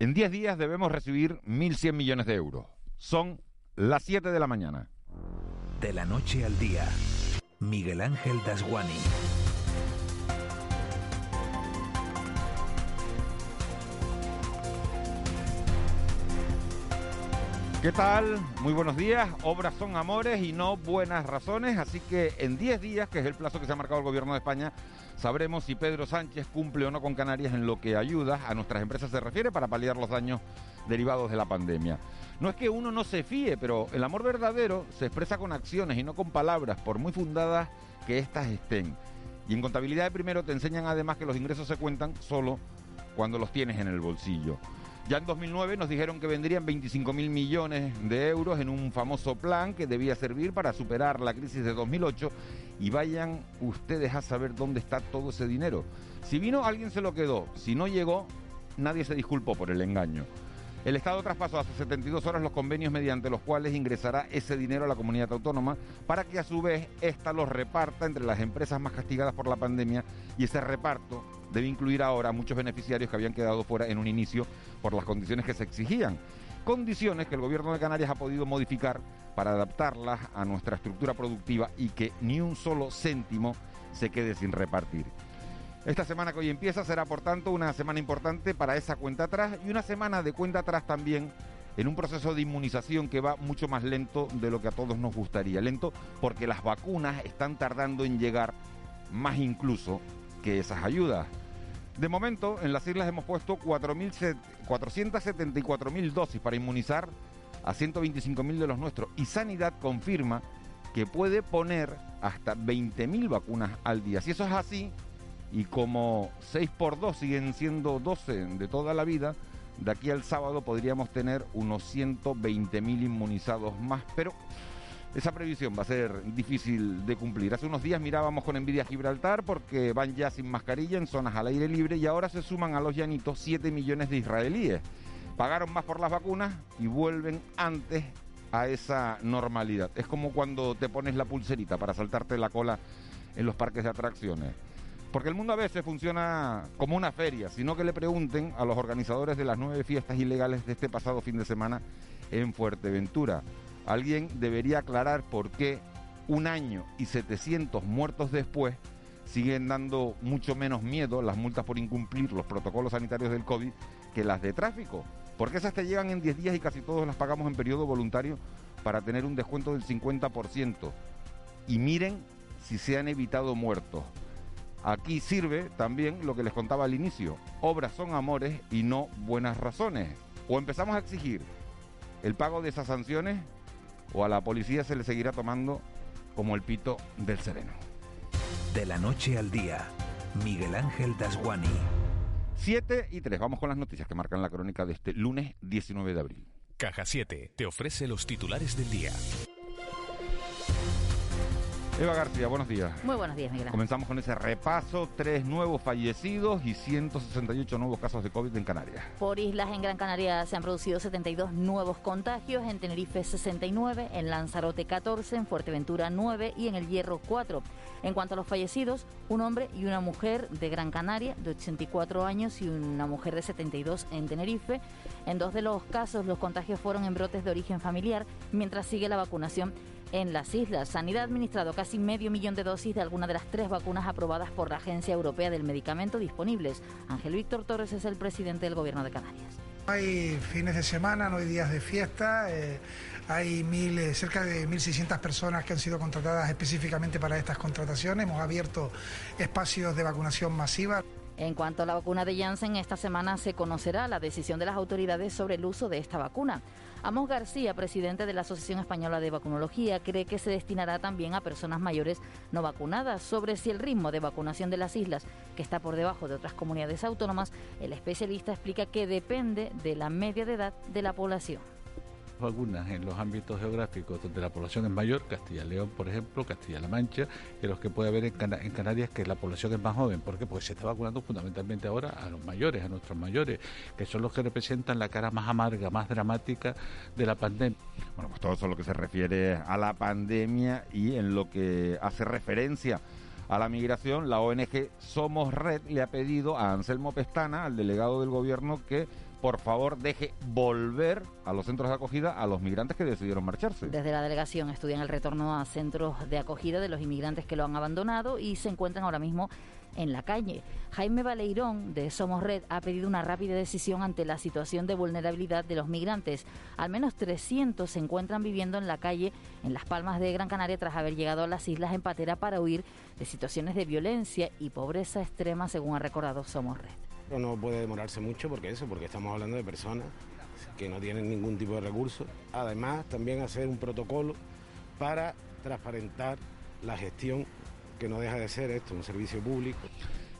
En 10 días debemos recibir 1.100 millones de euros. Son las 7 de la mañana. De la noche al día, Miguel Ángel Dasguani. ¿Qué tal? Muy buenos días. Obras son amores y no buenas razones, así que en 10 días, que es el plazo que se ha marcado el Gobierno de España, sabremos si Pedro Sánchez cumple o no con Canarias en lo que ayuda a nuestras empresas se refiere para paliar los daños derivados de la pandemia. No es que uno no se fíe, pero el amor verdadero se expresa con acciones y no con palabras, por muy fundadas que éstas estén. Y en contabilidad de primero te enseñan además que los ingresos se cuentan solo cuando los tienes en el bolsillo. Ya en 2009 nos dijeron que vendrían 25 mil millones de euros en un famoso plan que debía servir para superar la crisis de 2008 y vayan ustedes a saber dónde está todo ese dinero. Si vino, alguien se lo quedó. Si no llegó, nadie se disculpó por el engaño. El Estado traspasó hace 72 horas los convenios mediante los cuales ingresará ese dinero a la comunidad autónoma para que a su vez ésta los reparta entre las empresas más castigadas por la pandemia y ese reparto debe incluir ahora a muchos beneficiarios que habían quedado fuera en un inicio por las condiciones que se exigían. Condiciones que el gobierno de Canarias ha podido modificar para adaptarlas a nuestra estructura productiva y que ni un solo céntimo se quede sin repartir. Esta semana que hoy empieza será, por tanto, una semana importante para esa cuenta atrás y una semana de cuenta atrás también en un proceso de inmunización que va mucho más lento de lo que a todos nos gustaría. Lento porque las vacunas están tardando en llegar más incluso que esas ayudas. De momento, en las islas hemos puesto 474.000 dosis para inmunizar a 125.000 de los nuestros y Sanidad confirma que puede poner hasta 20.000 vacunas al día. Si eso es así, y como 6 por 2 siguen siendo 12 de toda la vida, de aquí al sábado podríamos tener unos 120.000 inmunizados más, pero esa previsión va a ser difícil de cumplir. Hace unos días mirábamos con envidia Gibraltar porque van ya sin mascarilla en zonas al aire libre y ahora se suman a los llanitos 7 millones de israelíes. Pagaron más por las vacunas y vuelven antes a esa normalidad. Es como cuando te pones la pulserita para saltarte la cola en los parques de atracciones. Porque el mundo a veces funciona como una feria, sino que le pregunten a los organizadores de las nueve fiestas ilegales de este pasado fin de semana en Fuerteventura. Alguien debería aclarar por qué un año y 700 muertos después siguen dando mucho menos miedo las multas por incumplir los protocolos sanitarios del COVID que las de tráfico. Porque esas te llegan en 10 días y casi todos las pagamos en periodo voluntario para tener un descuento del 50%. Y miren si se han evitado muertos. Aquí sirve también lo que les contaba al inicio. Obras son amores y no buenas razones. O empezamos a exigir el pago de esas sanciones o a la policía se le seguirá tomando como el pito del sereno. De la noche al día, Miguel Ángel Dasguani. 7 y 3, vamos con las noticias que marcan la crónica de este lunes 19 de abril. Caja 7 te ofrece los titulares del día. Eva García, buenos días. Muy buenos días, Miguel. Comenzamos con ese repaso, tres nuevos fallecidos y 168 nuevos casos de COVID en Canarias. Por islas en Gran Canaria se han producido 72 nuevos contagios, en Tenerife 69, en Lanzarote 14, en Fuerteventura 9 y en El Hierro 4. En cuanto a los fallecidos, un hombre y una mujer de Gran Canaria de 84 años y una mujer de 72 en Tenerife. En dos de los casos los contagios fueron en brotes de origen familiar, mientras sigue la vacunación en las islas. Sanidad ha administrado casi medio millón de dosis de alguna de las tres vacunas aprobadas por la Agencia Europea del Medicamento disponibles. Ángel Víctor Torres es el presidente del Gobierno de Canarias. Hay fines de semana, no hay días de fiesta. Eh, hay mil, eh, cerca de 1.600 personas que han sido contratadas específicamente para estas contrataciones. Hemos abierto espacios de vacunación masiva. En cuanto a la vacuna de Janssen, esta semana se conocerá la decisión de las autoridades sobre el uso de esta vacuna. Amos García, presidente de la Asociación Española de Vacunología, cree que se destinará también a personas mayores no vacunadas. Sobre si el ritmo de vacunación de las islas, que está por debajo de otras comunidades autónomas, el especialista explica que depende de la media de edad de la población vacunas en los ámbitos geográficos donde la población es mayor, Castilla-León, por ejemplo, Castilla-La Mancha, que los que puede haber en, en, Canarias, que la población es más joven. ¿Por qué? Porque se está vacunando fundamentalmente ahora a los mayores, a nuestros mayores, que son los que representan la cara más amarga, más dramática de la pandemia. Bueno, pues todo eso es lo que se refiere a la pandemia y en lo que hace referencia a la migración, la ONG Somos Red le ha pedido a Anselmo Pestana, al delegado del gobierno, que por favor deje volver a los centros de acogida a los migrantes que decidieron marcharse. Desde la delegación estudian el retorno a centros de acogida de los inmigrantes que lo han abandonado y se encuentran ahora mismo en la calle. Jaime Baleirón de Somos Red ha pedido una rápida decisión ante la situación de vulnerabilidad de los migrantes. Al menos 300 se encuentran viviendo en la calle en Las Palmas de Gran Canaria tras haber llegado a las islas en patera para huir de situaciones de violencia y pobreza extrema, según ha recordado Somos Red. No puede demorarse mucho porque eso, porque estamos hablando de personas que no tienen ningún tipo de recursos. Además, también hacer un protocolo para transparentar la gestión que no deja de ser esto, un servicio público.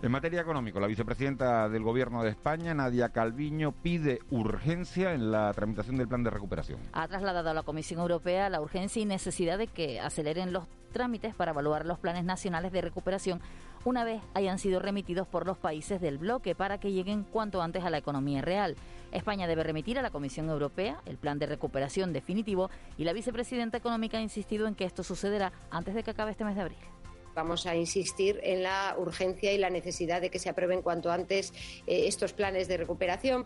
En materia económica, la vicepresidenta del Gobierno de España, Nadia Calviño, pide urgencia en la tramitación del plan de recuperación. Ha trasladado a la Comisión Europea la urgencia y necesidad de que aceleren los trámites para evaluar los planes nacionales de recuperación una vez hayan sido remitidos por los países del bloque para que lleguen cuanto antes a la economía real. España debe remitir a la Comisión Europea el plan de recuperación definitivo y la vicepresidenta económica ha insistido en que esto sucederá antes de que acabe este mes de abril. Vamos a insistir en la urgencia y la necesidad de que se aprueben cuanto antes eh, estos planes de recuperación.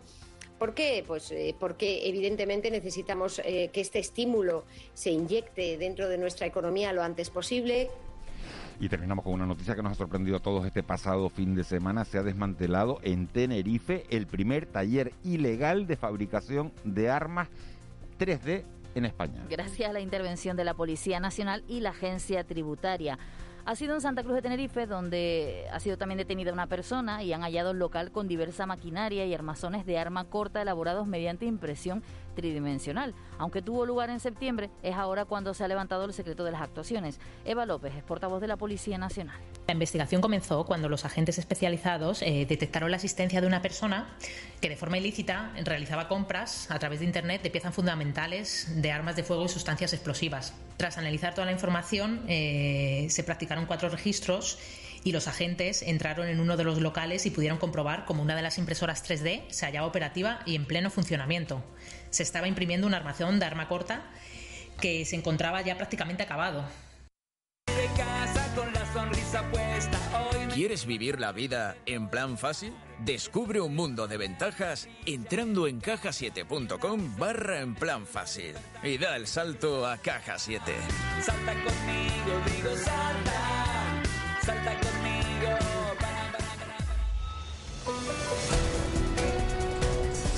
¿Por qué? Pues eh, porque evidentemente necesitamos eh, que este estímulo se inyecte dentro de nuestra economía lo antes posible. Y terminamos con una noticia que nos ha sorprendido a todos este pasado fin de semana. Se ha desmantelado en Tenerife el primer taller ilegal de fabricación de armas 3D en España. Gracias a la intervención de la Policía Nacional y la Agencia Tributaria. Ha sido en Santa Cruz de Tenerife donde ha sido también detenida una persona y han hallado el local con diversa maquinaria y armazones de arma corta elaborados mediante impresión tridimensional. Aunque tuvo lugar en septiembre, es ahora cuando se ha levantado el secreto de las actuaciones. Eva López es portavoz de la Policía Nacional. La investigación comenzó cuando los agentes especializados eh, detectaron la existencia de una persona que de forma ilícita realizaba compras a través de Internet de piezas fundamentales de armas de fuego y sustancias explosivas. Tras analizar toda la información, eh, se practicaron cuatro registros y los agentes entraron en uno de los locales y pudieron comprobar cómo una de las impresoras 3D se hallaba operativa y en pleno funcionamiento. Se estaba imprimiendo un armazón de arma corta que se encontraba ya prácticamente acabado. ¿Quieres vivir la vida en plan fácil? Descubre un mundo de ventajas entrando en cajasiete.com barra en plan fácil y da el salto a Caja 7. Salta conmigo, digo salta, salta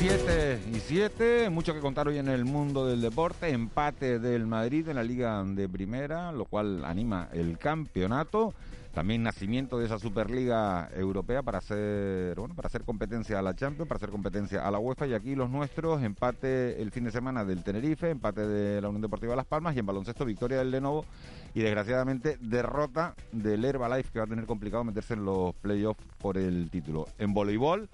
7 y 7, mucho que contar hoy en el mundo del deporte, empate del Madrid en la Liga de Primera, lo cual anima el campeonato, también nacimiento de esa Superliga Europea para hacer, bueno, para hacer competencia a la Champions, para hacer competencia a la UEFA. Y aquí los nuestros, empate el fin de semana del Tenerife, empate de la Unión Deportiva Las Palmas y en baloncesto victoria del Lenovo. Y desgraciadamente derrota del Herbalife que va a tener complicado meterse en los playoffs por el título. En voleibol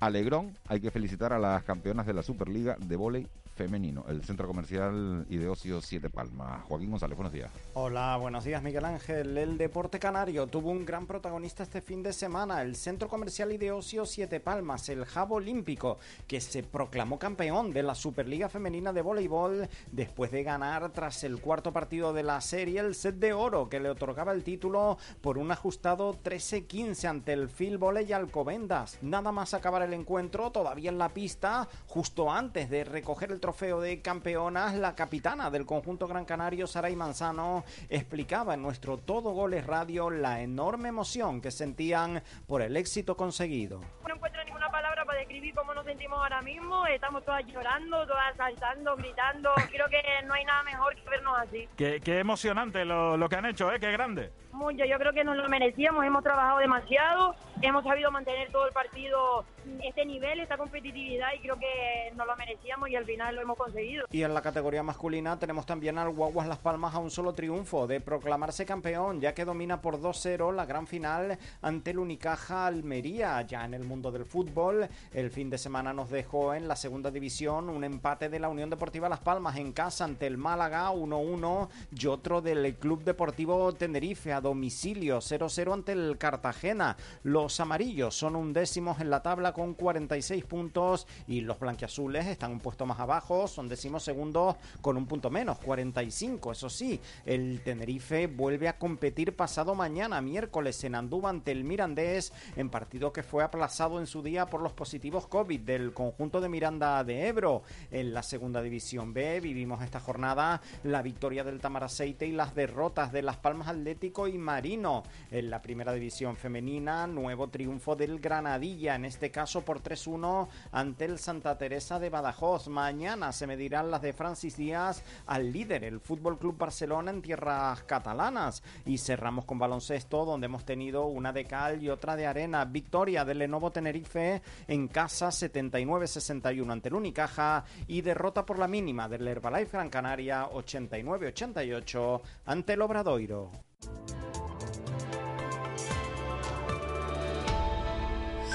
Alegrón, hay que felicitar a las campeonas de la Superliga de Voley femenino, el Centro Comercial y de Ocio Siete Palmas. Joaquín González, buenos días. Hola, buenos días Miguel Ángel. El deporte canario tuvo un gran protagonista este fin de semana, el Centro Comercial y de Ocio Siete Palmas, el Jabo Olímpico, que se proclamó campeón de la Superliga Femenina de Voleibol después de ganar tras el cuarto partido de la serie el set de oro que le otorgaba el título por un ajustado 13-15 ante el Phil Volley Alcobendas. Nada más acabar el encuentro, todavía en la pista, justo antes de recoger el trofeo de campeonas, la capitana del conjunto Gran Canario, Saray Manzano, explicaba en nuestro Todo Goles Radio la enorme emoción que sentían por el éxito conseguido. No encuentro ninguna palabra para describir cómo nos sentimos ahora mismo. Estamos todas llorando, todas saltando, gritando. Creo que no hay nada mejor que vernos así. Qué, qué emocionante lo, lo, que han hecho, ¿eh? Qué grande. Mucho, yo creo que nos lo merecíamos. Hemos trabajado demasiado, hemos sabido mantener todo el partido este nivel, esta competitividad y creo que nos lo merecíamos y al final lo hemos conseguido. Y en la categoría masculina tenemos también al Guaguas Las Palmas a un solo triunfo de proclamarse campeón, ya que domina por 2-0 la gran final ante el Unicaja Almería. Ya en el mundo del fútbol, el fin de semana nos dejó en la segunda división un empate de la Unión Deportiva Las Palmas en casa ante el Málaga 1-1 y otro del Club Deportivo Tenerife a domicilio 0-0 ante el Cartagena. Los amarillos son undécimos en la tabla con 46 puntos y los blanquiazules están un puesto más abajo, son decimos segundos con un punto menos, 45. Eso sí, el Tenerife vuelve a competir pasado mañana, miércoles, en Andúba ante el Mirandés, en partido que fue aplazado en su día por los positivos positivos COVID del conjunto de Miranda de Ebro. En la segunda división B vivimos esta jornada la victoria del Tamaraceite y las derrotas de Las Palmas Atlético y Marino. En la primera división femenina, nuevo triunfo del Granadilla, en este caso por 3-1 ante el Santa Teresa de Badajoz. Mañana se medirán las de Francis Díaz al líder, el Fútbol Club Barcelona en tierras catalanas. Y cerramos con baloncesto, donde hemos tenido una de cal y otra de arena. Victoria del Lenovo Tenerife en casa 79-61 ante el Unicaja y derrota por la mínima del Herbalife Gran Canaria 89-88 ante el Obradoiro.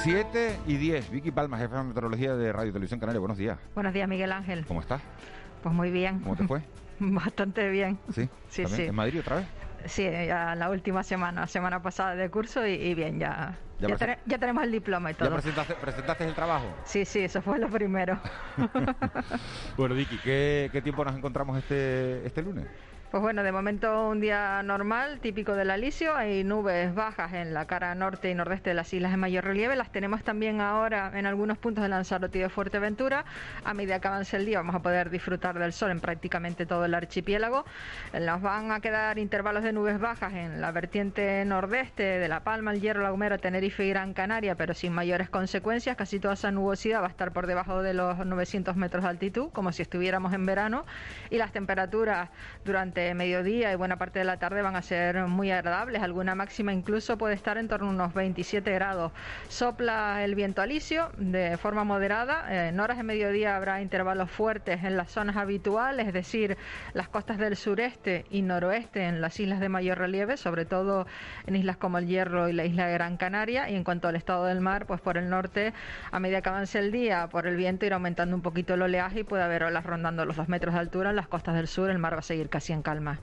Siete y 10. Vicky Palma, jefe de meteorología de Radio Televisión Canaria. Buenos días. Buenos días, Miguel Ángel. ¿Cómo estás? Pues muy bien. ¿Cómo te fue? Bastante bien. ¿Sí? Sí, ¿También? sí. ¿En Madrid otra vez? Sí, ya la última semana, semana pasada de curso y, y bien, ya, Ya ya, ya tenemos el diploma y ¿Ya todo. presentaste, presentaste el trabajo? Sí, sí, eso fue lo primero. Bueno, Vicky, ¿qué, qué tiempo nos encontramos este, este lunes? Pues bueno, de momento un día normal, típico del Alisio. Hay nubes bajas en la cara norte y nordeste de las islas de mayor relieve. Las tenemos también ahora en algunos puntos de Lanzarote y de Fuerteventura. A medida que avance el día vamos a poder disfrutar del sol en prácticamente todo el archipiélago. Nos van a quedar intervalos de nubes bajas en la vertiente nordeste de La Palma, El Hierro, La Gomera, Tenerife y Gran Canaria, pero sin mayores consecuencias. Casi toda esa nubosidad va a estar por debajo de los 900 metros de altitud, como si estuviéramos en verano. Y las temperaturas durante mediodía y buena parte de la tarde van a ser muy agradables. Alguna máxima incluso puede estar en torno a unos 27 grados. Sopla el viento alisio de forma moderada. Eh, En horas de mediodía habrá intervalos fuertes en las zonas habituales, es decir, las costas del sureste y noroeste en las islas de mayor relieve, sobre todo en islas como el Hierro y la isla de Gran Canaria. Y en cuanto al estado del mar, pues por el norte, a medida que avance el día, por el viento irá aumentando un poquito el oleaje y puede haber olas rondando los dos metros de altura en las costas del sur. El mar va a seguir casi en calma.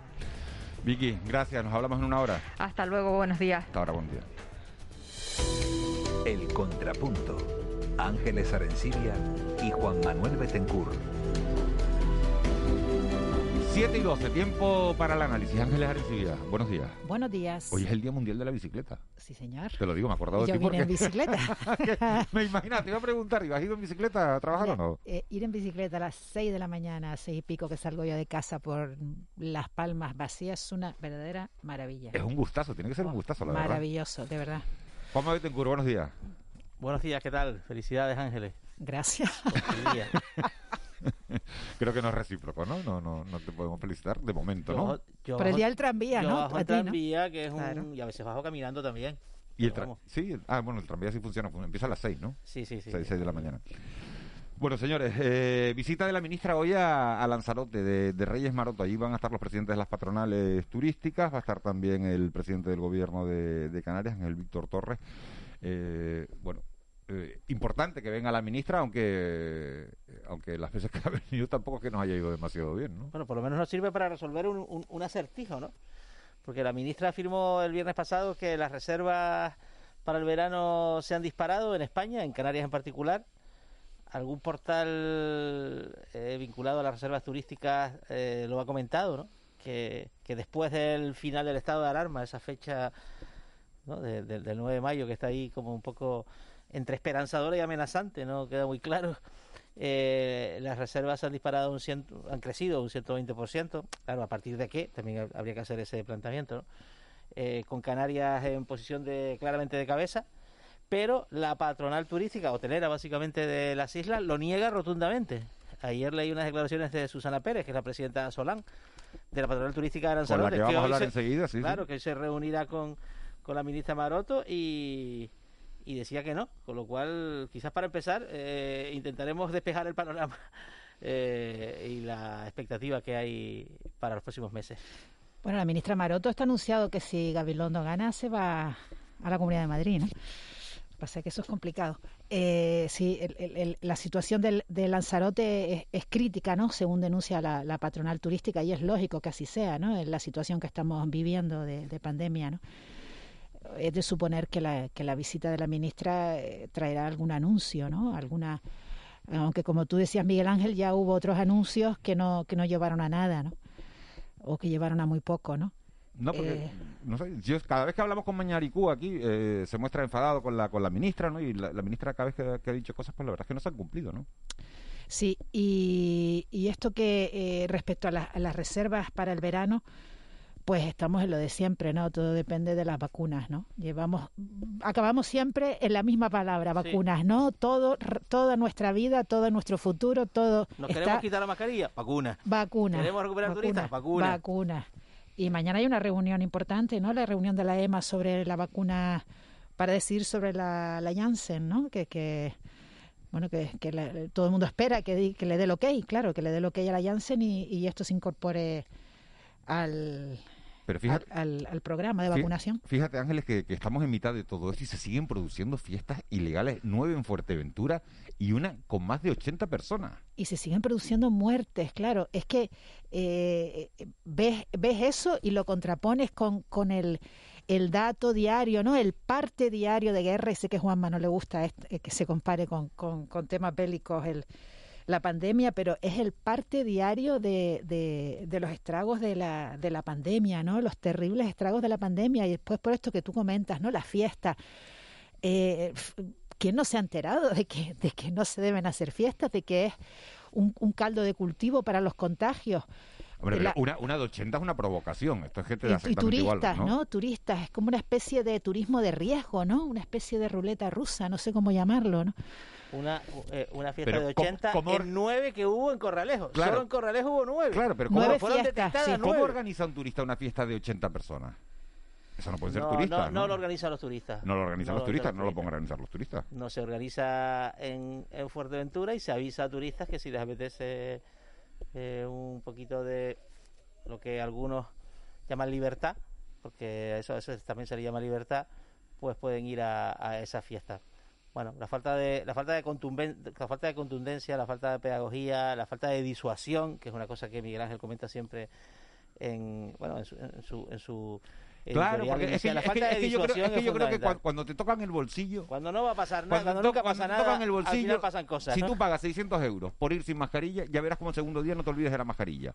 Vicky, gracias. Nos hablamos en una hora. Hasta luego, buenos días. Hasta ahora, buen día. El Contrapunto. Ángeles Arencibia y Juan Manuel Betencur. 7 y 12, tiempo para el análisis. Ángeles Arencibia, buenos días. Buenos días. Hoy es el Día Mundial de la Bicicleta. Sí, señor. Te lo digo, me he acordado de Yo ti vine porque... en bicicleta. me imagino, te iba a preguntar, ¿ibas ido en bicicleta a trabajar o no? Eh, ir en bicicleta a las 6 de la mañana, seis y pico que salgo yo de casa por Las Palmas vacías, es una verdadera maravilla. Es un gustazo, tiene que ser un gustazo, la verdad. Maravilloso, de verdad. Juanma Betancourt, buenos días. Buenos días, ¿qué tal? Felicidades, Ángeles. Gracias. Creo que no es recíproco, ¿no? No, no, no te podemos felicitar de momento, ¿no? Yo- yo Por el día del tranvía, yo ¿no? bajo A el ti, ¿no? tranvía, que es un... Y a veces bajo caminando también. Y el Pero tra- vamos. sí, el- ah, bueno, el tranvía sí funciona, fun- empieza a las 6, ¿no? Sí, sí, sí. 6, de la mañana. Bueno, señores, eh, visita de la ministra hoy a, a Lanzarote, de, de Reyes Maroto. Allí van a estar los presidentes de las patronales turísticas, va a estar también el presidente del gobierno de, de Canarias, Ángel Víctor Torres. Eh, bueno, eh, importante que venga la ministra, aunque aunque las veces que ha venido tampoco es que nos haya ido demasiado bien, ¿no? Bueno, por lo menos nos sirve para resolver un, un- acertijo, ¿no? Porque la ministra afirmó el viernes pasado que las reservas para el verano se han disparado en España, en Canarias en particular. Algún portal eh, vinculado a las reservas turísticas eh, lo ha comentado, ¿no? Que, que después del final del estado de alarma, esa fecha del 9 de mayo, que está ahí como un poco entre esperanzadora y amenazante, no queda muy claro. Eh, las reservas han disparado un ciento, han crecido un 120%. Claro, a partir de qué también hab- habría que hacer ese planteamiento. ¿no? Eh, con Canarias en posición de claramente de cabeza, pero la patronal turística, hotelera básicamente de las islas, lo niega rotundamente. Ayer leí unas declaraciones de Susana Pérez, que es la presidenta Solán, de la patronal turística de Con la Lanzarote. que vamos a hablar se- enseguida, sí, sí. Claro, que se reunirá con, con la ministra Maroto y, y decía que no, con lo cual quizás para empezar eh, intentaremos despejar el panorama eh, y la expectativa que hay para los próximos meses. Bueno, la ministra Maroto está anunciado que si Gabilondo gana se va a la Comunidad de Madrid, ¿no? Pasa que eso es complicado. Eh, sí, el- la situación del, de Lanzarote es, es crítica, ¿no? Según denuncia la, patronal turística, y es lógico que así sea, ¿no? En la situación que estamos viviendo de, de pandemia, ¿no? Es de suponer que la, que la visita de la ministra eh, traerá algún anuncio, ¿no? Alguna, aunque como tú decías, Miguel Ángel, ya hubo otros anuncios que no, que no llevaron a nada, ¿no? o que llevaron a muy poco, ¿no? No, porque, Eh, no sé, yo cada vez que hablamos con Mañaricú aquí eh, se muestra enfadado con la con la ministra, ¿no? Y la, la ministra cada vez que, que ha dicho cosas, pues la verdad es que no se han cumplido, ¿no? Sí, y, y esto que eh, respecto a, a las reservas para el verano, pues estamos en lo de siempre, ¿no? Todo depende de las vacunas, ¿no? Llevamos, acabamos siempre en la misma palabra, Sí. vacunas, ¿no? Todo, toda nuestra vida, todo nuestro futuro, todo ¿Nos está queremos quitar la mascarilla? Vacuna. vacuna. ¿Queremos recuperar turistas? Vacuna. Vacuna. Y mañana hay una reunión importante, ¿no? La reunión de la EMA sobre la vacuna para decidir sobre la, la Janssen, ¿no? Que, que bueno, que, que la- todo el mundo espera que, di- que le dé el ok, claro, que le dé el ok a la Janssen y, y esto se incorpore al, Pero fíjate, al, programa de vacunación. Fíjate, Ángeles, que, que estamos en mitad de todo esto y se siguen produciendo fiestas ilegales, nueve en Fuerteventura y una con más de 80 personas. y se siguen produciendo muertes, claro. Es que eh, ves, ves eso y lo contrapones con, con el, el dato diario, ¿no? El parte diario de guerra, y sé que Juanma no le gusta est- eh, que se compare con, con, con temas bélicos el, la pandemia, pero es el parte diario de, de, de los estragos de la, de la pandemia, ¿no? Los terribles estragos de la pandemia y después por esto que tú comentas, ¿no? La fiesta. Eh, ¿Quién no se ha enterado de que, de que no se deben hacer fiestas, de que es un, un caldo de cultivo para los contagios? Hombre, La- una, una de 80 es una provocación. Esto es que te y, igual, turistas, ¿no? ¿no? Turistas, es como una especie de turismo de riesgo, ¿no? Una especie de ruleta rusa, no sé cómo llamarlo, ¿no? Una, eh, una fiesta Pero de ¿cómo- 80 cómo en 9 que hubo en Corralejo. Claro. Solo en Corralejo hubo 9. Claro, pero ¿cómo, Nueve fueron fiestas, detectadas sí. ¿cómo nueve. organiza un turista una fiesta de 80 personas? Eso no puede ser no, turista, no, no lo organizan los turistas. No lo organizan No los lo turistas, no lo pueden organizar los turistas. No se organiza en, en Fuerteventura y se avisa a turistas que si les apetece eh, un poquito de lo que algunos llaman libertad, porque eso, eso también se le llama libertad, pues pueden ir a, a esas fiestas. Bueno, la falta de la falta de la falta de contundencia, la falta de pedagogía, la falta de disuasión, que es una cosa que Miguel Ángel comenta siempre en bueno en su en su, en su Claro, porque es que, la es que- falta es de que yo creo, es que yo creo que fundamental. cuan- cuando te tocan el bolsillo, Cuando no va a pasar nada, cuando, to- nunca cuando pasa te nada, tocan el al bolsillo, final pasan cosas. si ¿no? tú pagas 600 euros por ir sin mascarilla, ya verás como el segundo día no te olvides de la mascarilla.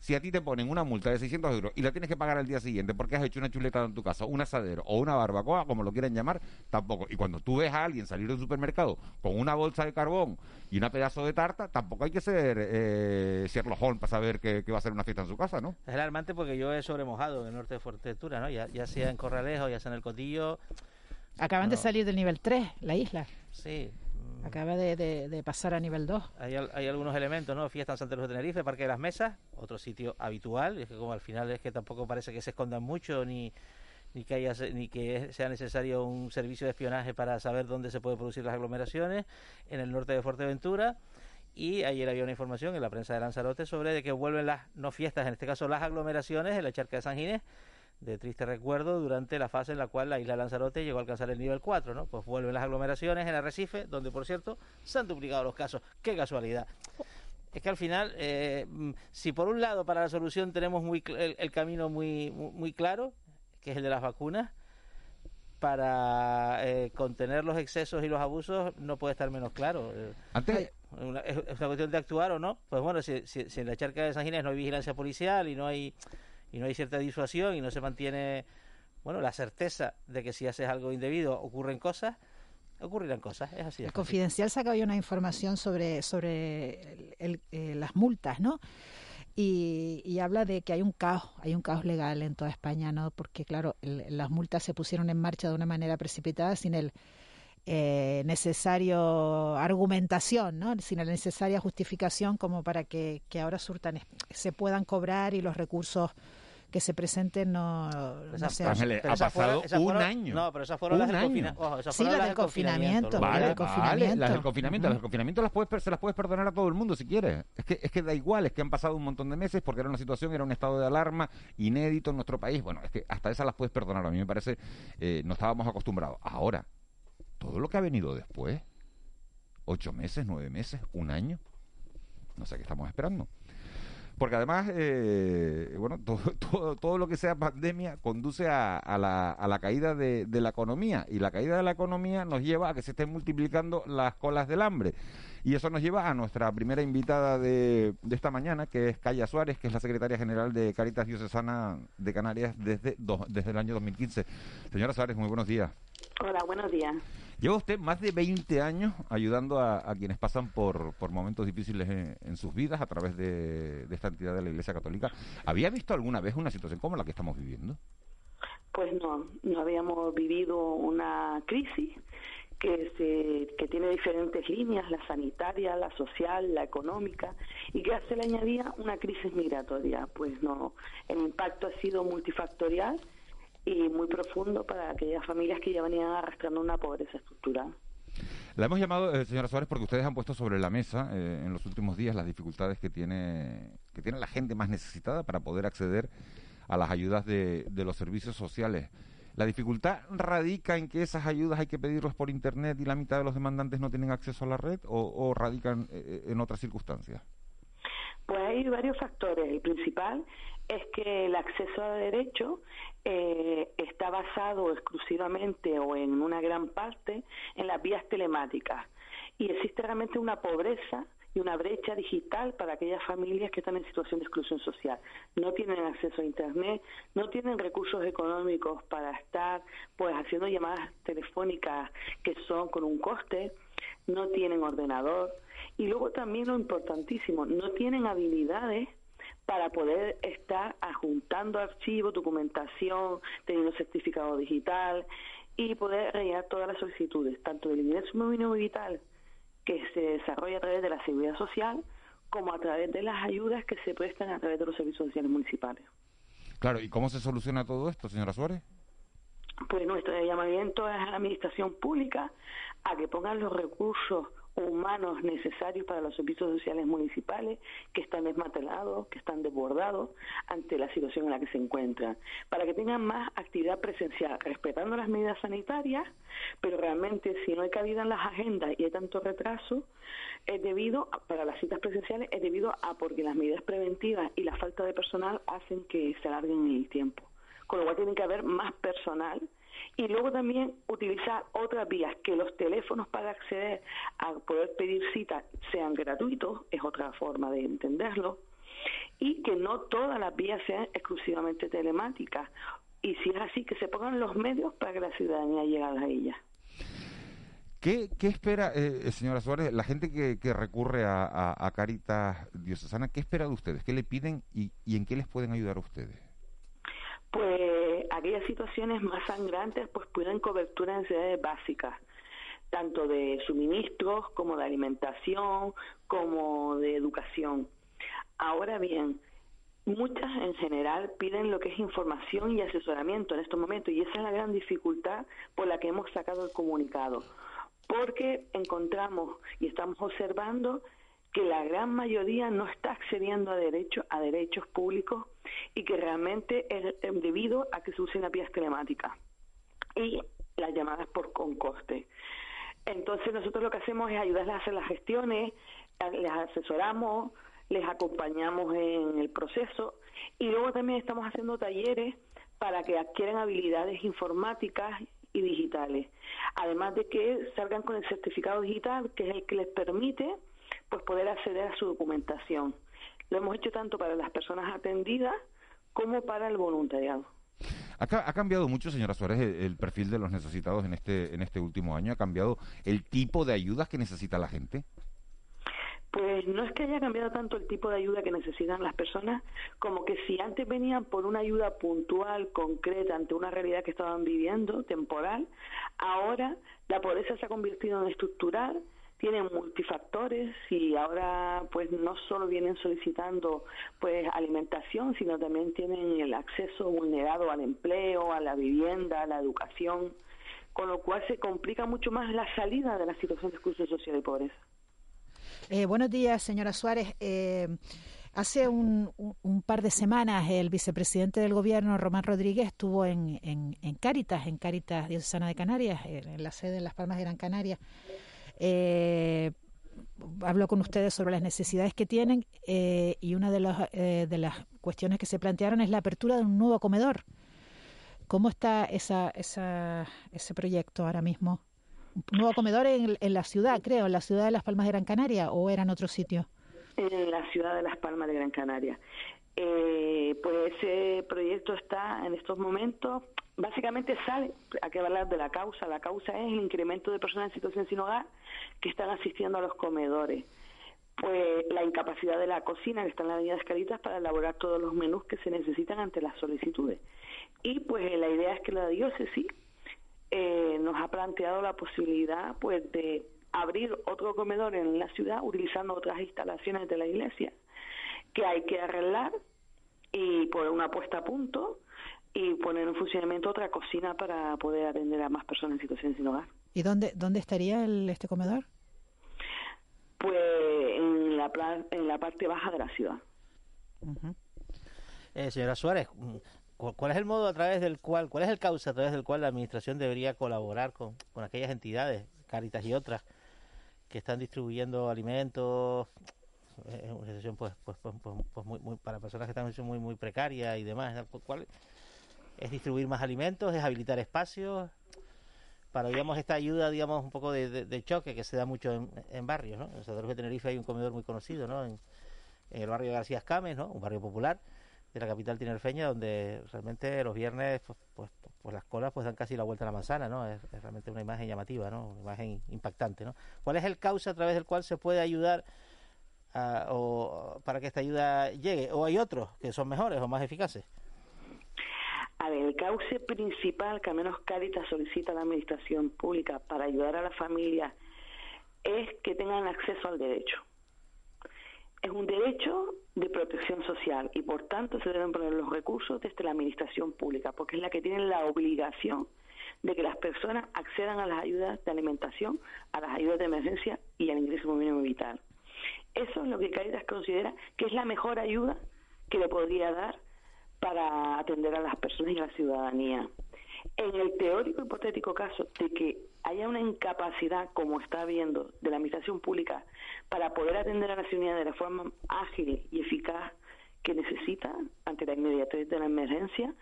Si a ti te ponen una multa de 600 euros y la tienes que pagar al día siguiente porque has hecho una chuleta en tu casa, un asadero o una barbacoa, como lo quieran llamar, tampoco. Y cuando tú ves a alguien salir del supermercado con una bolsa de carbón y una pedazo de tarta, tampoco hay que ser eh, Sherlock Holmes para saber que, que va a ser una fiesta en su casa, ¿no? Es alarmante porque yo he sobremojado en el norte de Fuerteventura, ¿no? Ya, ya sea en Corralejo, ya sea en el Cotillo. Acaban de salir del nivel 3, la isla. Sí. Acaba de, pasar a nivel 2. Hay, al- hay algunos elementos, ¿no? Fiesta en Santa Luz de Tenerife, Parque de las Mesas, otro sitio habitual. Es que como al final es que tampoco parece que se escondan mucho ni ni que haya ni que sea necesario un servicio de espionaje para saber dónde se pueden producir las aglomeraciones en el norte de Fuerteventura y ayer había una información en la prensa de Lanzarote sobre de que vuelven las no fiestas, en este caso las aglomeraciones en la charca de San Ginés de triste recuerdo durante la fase en la cual la isla Lanzarote llegó a alcanzar el nivel 4, ¿no? Pues vuelven las aglomeraciones en Arrecife, donde por cierto se han duplicado los casos. ¡Qué casualidad! Es que al final, eh, mm, si por un lado para la solución tenemos muy el, el camino muy, muy, muy claro, que es el de las vacunas, para eh, contener los excesos y los abusos no puede estar menos claro. Eh, Antes, una- es una cuestión de actuar o no. Pues bueno, si, si- si en la charca de San Ginés no hay vigilancia policial y no hay y no hay cierta disuasión y no se mantiene bueno la certeza de que si haces algo indebido ocurren cosas, ocurrirán cosas. Es así. El Confidencial saca hoy una información sobre, sobre el- el- eh, las multas, ¿no? Y, y habla de que hay un caos, hay un caos legal en toda España, ¿no? Porque, claro, el- las multas se pusieron en marcha de una manera precipitada sin el eh, necesario argumentación, ¿no? Sin la necesaria justificación como para que, que ahora surtan, se puedan cobrar y los recursos que se presenten no, no sean... Ángeles, ha fueron- pasado un fueron- año. No, pero esas fueron Un las del, confina- año. ojo, esas Sí, fueron las las del confinamiento, las Vale, del vale, confinamiento. las del confinamiento, las del confinamiento las puedes, per- se las puedes perdonar a todo el mundo si quieres. Es que, es que da igual, es que han pasado un montón de meses porque era una situación, era un estado de alarma inédito en nuestro país. Bueno, es que hasta esas las puedes perdonar. A mí me parece, eh, no estábamos acostumbrados. Ahora, todo lo que ha venido después, ocho meses, nueve meses, un año, no sé qué estamos esperando. Porque además, eh, bueno, todo, todo, todo, lo que sea pandemia conduce a, a, la, a la, caída de, la economía y la caída de la economía nos lleva a que se estén multiplicando las colas del hambre. Y eso nos lleva a nuestra primera invitada de, de esta mañana, que es Calla Suárez, que es la secretaria general de Caritas Diocesana de Canarias desde, do, desde el año 2015. Señora Suárez, muy buenos días. Hola, buenos días. Lleva usted más de 20 años ayudando a, quienes pasan por, por momentos difíciles en, en, sus vidas a través de, de esta entidad de la Iglesia Católica. ¿Había visto alguna vez una situación como la que estamos viviendo? Pues no, no habíamos vivido una crisis que, se, que tiene diferentes líneas, la sanitaria, la social, la económica, y que se le añadía una crisis migratoria. Pues no, el impacto ha sido multifactorial y muy profundo para aquellas familias que ya venían arrastrando una pobreza estructural. La hemos llamado, eh, señora Suárez, porque ustedes han puesto sobre la mesa eh, en los últimos días las dificultades que tiene, que tiene la gente más necesitada para poder acceder a las ayudas de, los servicios sociales. La dificultad radica en que esas ayudas hay que pedirlas por Internet y la mitad de los demandantes no tienen acceso a la red o, radican eh, en otras circunstancias. Pues hay varios factores. El principal es que el acceso a derecho eh, está basado exclusivamente o en una gran parte en las vías telemáticas y existe realmente una pobreza y una brecha digital para aquellas familias que están en situación de exclusión social. No tienen acceso a Internet, no tienen recursos económicos para estar pues haciendo llamadas telefónicas que son con un coste, no tienen ordenador y luego también lo importantísimo, no tienen habilidades para poder estar adjuntando archivos, documentación, teniendo certificado digital y poder rellenar todas las solicitudes, tanto del ingreso mínimo vital que se desarrolla a través de la seguridad social como a través de las ayudas que se prestan a través de los servicios sociales municipales. Claro, ¿y cómo se soluciona todo esto, señora Suárez? Pues nuestro llamamiento es a la administración pública a que pongan los recursos humanos necesarios para los servicios sociales municipales que están desmantelados, que están desbordados ante la situación en la que se encuentran, para que tengan más actividad presencial, respetando las medidas sanitarias, pero realmente si no hay cabida en las agendas y hay tanto retraso, es debido, para las citas presenciales, es debido a porque las medidas preventivas y la falta de personal hacen que se alarguen el tiempo. Con lo cual tiene que haber más personal y luego también utilizar otras vías, que los teléfonos para acceder a poder pedir cita sean gratuitos, es otra forma de entenderlo, y que no todas las vías sean exclusivamente telemáticas. Y si es así, que se pongan los medios para que la ciudadanía llegue a ellas. ¿Qué, ¿Qué, espera, eh, señora Suárez, la gente que, que recurre a, a, a, Caritas Diocesana, qué espera de ustedes? ¿Qué le piden y, y en qué les pueden ayudar a ustedes? Pues aquellas situaciones más sangrantes pues piden cobertura de necesidades básicas, tanto de suministros como de alimentación, como de educación. Ahora bien, muchas en general piden lo que es información y asesoramiento en estos momentos y esa es la gran dificultad por la que hemos sacado el comunicado, porque encontramos y estamos observando que la gran mayoría no está accediendo a derechos a derechos públicos y que realmente es debido a que se usen las telemáticas y las llamadas por con coste. Entonces nosotros lo que hacemos es ayudarles a hacer las gestiones, les asesoramos, les acompañamos en el proceso y luego también estamos haciendo talleres para que adquieran habilidades informáticas y digitales. Además de que salgan con el certificado digital, que es el que les permite pues poder acceder a su documentación. Lo hemos hecho tanto para las personas atendidas como para el voluntariado. Ha, ha cambiado mucho, señora Suárez, el, el, perfil de los necesitados en este, en este último año. ¿Ha cambiado el tipo de ayudas que necesita la gente? Pues no es que haya cambiado tanto el tipo de ayuda que necesitan las personas, como que si antes venían por una ayuda puntual, concreta, ante una realidad que estaban viviendo, temporal, ahora la pobreza se ha convertido en estructural, tienen multifactores y ahora pues no solo vienen solicitando pues alimentación, sino también tienen el acceso vulnerado al empleo, a la vivienda, a la educación, con lo cual se complica mucho más la salida de la situación de exclusión social y pobreza. Eh, buenos días, señora Suárez. Eh, hace un, un, par de semanas el vicepresidente del gobierno, Román Rodríguez, estuvo en, en, en Cáritas, en Cáritas Diocesana de Canarias, en la sede de Las Palmas de Gran Canaria. Eh, hablo con ustedes sobre las necesidades que tienen eh, y una de, los, eh, de las cuestiones que se plantearon es la apertura de un nuevo comedor. ¿Cómo está esa, esa, ese proyecto ahora mismo? ¿Un nuevo comedor en, en, la ciudad, creo, en la ciudad de Las Palmas de Gran Canaria o era en otro sitio? En la ciudad de Las Palmas de Gran Canaria. Eh, pues ese proyecto está en estos momentos, básicamente sale, hay que hablar de la causa, la causa es el incremento de personas en situación sin hogar que están asistiendo a los comedores. Pues la incapacidad de la cocina que está en la avenida Escalitas para elaborar todos los menús que se necesitan ante las solicitudes. Y pues la idea es que la diócesis eh, nos ha planteado la posibilidad pues de abrir otro comedor en la ciudad utilizando otras instalaciones de la iglesia que hay que arreglar y poner una puesta a punto y poner en funcionamiento otra cocina para poder atender a más personas en situación sin hogar. ¿Y dónde dónde estaría el, este comedor? Pues en la, en la parte baja de la ciudad. eh, señora Suárez, ¿cuál es el modo a través del cual, cuál es el causa a través del cual la administración debería colaborar con, con aquellas entidades, Caritas y otras, que están distribuyendo alimentos, es una situación pues, pues, pues, pues muy, muy, para personas que están en muy muy precaria y demás ¿cuál es distribuir más alimentos es habilitar espacios para digamos esta ayuda digamos un poco de, de, choque que se da mucho en, barrios no en Santa de Tenerife hay un comedor muy conocido no en, el barrio García Cames no un barrio popular de la capital tinerfeña donde realmente los viernes pues, pues, pues las colas pues dan casi la vuelta a la manzana no es, es realmente una imagen llamativa no una imagen impactante no cuál es el causa a través del cual se puede ayudar Uh, o para que esta ayuda llegue o hay otros que son mejores o más eficaces a ver, el cauce principal que al menos Cáritas solicita a la administración pública para ayudar a la familia es que tengan acceso al derecho. Es un derecho de protección social y por tanto se deben poner los recursos desde la administración pública porque es la que tiene la obligación de que las personas accedan a las ayudas de alimentación, a las ayudas de emergencia y al ingreso mínimo vital. Eso es lo que Caritas considera que es la mejor ayuda que le podría dar para atender a las personas y a la ciudadanía. En el teórico hipotético caso de que haya una incapacidad, como está habiendo, de la administración pública para poder atender a la ciudadanía de la forma ágil y eficaz que necesita ante la inmediatez de la emergencia,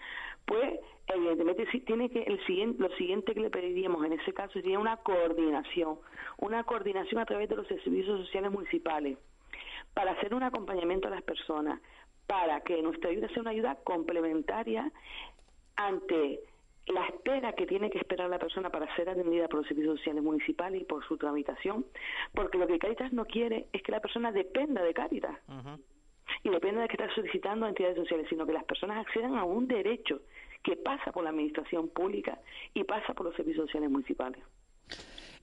pues evidentemente sí tiene que el siguiente, lo siguiente que le pediríamos en ese caso sería una coordinación, una coordinación a través de los servicios sociales municipales para hacer un acompañamiento a las personas, para que nuestra ayuda sea una ayuda complementaria ante la espera que tiene que esperar la persona para ser atendida por los servicios sociales municipales y por su tramitación, porque lo que Caritas no quiere es que la persona dependa de Caritas. Uh. Y dependa de que está solicitando a entidades sociales, sino que las personas accedan a un derecho que pasa por la administración pública y pasa por los servicios sociales municipales.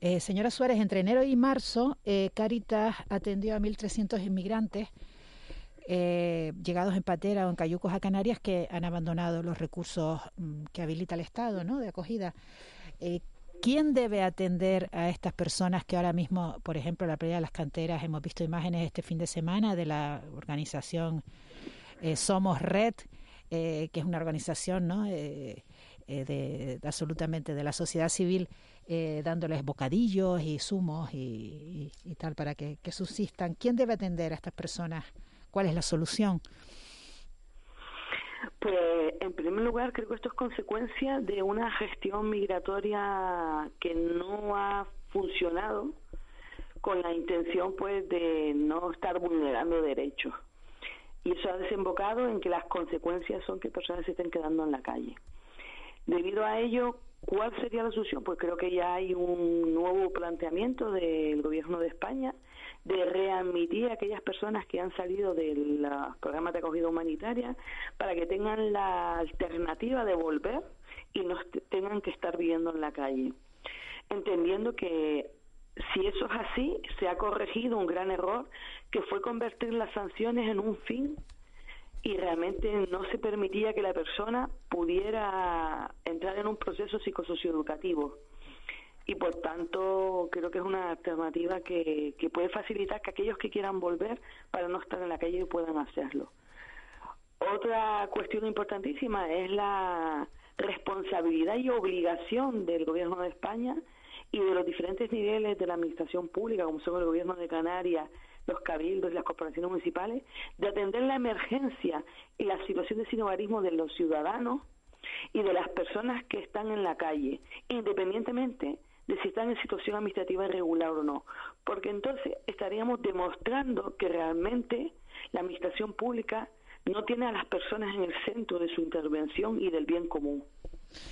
Eh, señora Suárez, entre enero y marzo, eh, Caritas atendió a 1.300 inmigrantes eh, llegados en Patera o en Cayucos a Canarias que han abandonado los recursos mm, que habilita el Estado ¿no? de acogida. ¿Quién debe atender a estas personas que ahora mismo, por ejemplo, la playa de las canteras, hemos visto imágenes este fin de semana de la organización eh, Somos Red, eh, que es una organización ¿no? Eh, eh, de, absolutamente de la sociedad civil, dándoles bocadillos y zumos y tal para que, que subsistan? ¿Quién debe atender a estas personas? ¿Cuál es la solución? Pues, en primer lugar, creo que esto es consecuencia de una gestión migratoria que no ha funcionado con la intención, pues, de no estar vulnerando derechos. Y eso ha desembocado en que las consecuencias son que personas se estén quedando en la calle. Debido a ello, ¿cuál sería la solución? Pues creo que ya hay un nuevo planteamiento del Gobierno de España de readmitir a aquellas personas que han salido del programa de acogida humanitaria para que tengan la alternativa de volver y no tengan que estar viviendo en la calle. Entendiendo que si eso es así, se ha corregido un gran error que fue convertir las sanciones en un fin y realmente no se permitía que la persona pudiera entrar en un proceso psicosocioeducativo y por tanto creo que es una alternativa que, que puede facilitar que aquellos que quieran volver para no estar en la calle puedan hacerlo. Otra cuestión importantísima es la responsabilidad y obligación del gobierno de España y de los diferentes niveles de la administración pública, como son el gobierno de Canarias, los cabildos y las corporaciones municipales, de atender la emergencia y la situación de sinogarismo de los ciudadanos y de las personas que están en la calle, independientemente de si están en situación administrativa irregular o no, porque entonces estaríamos demostrando que realmente la administración pública no tiene a las personas en el centro de su intervención y del bien común.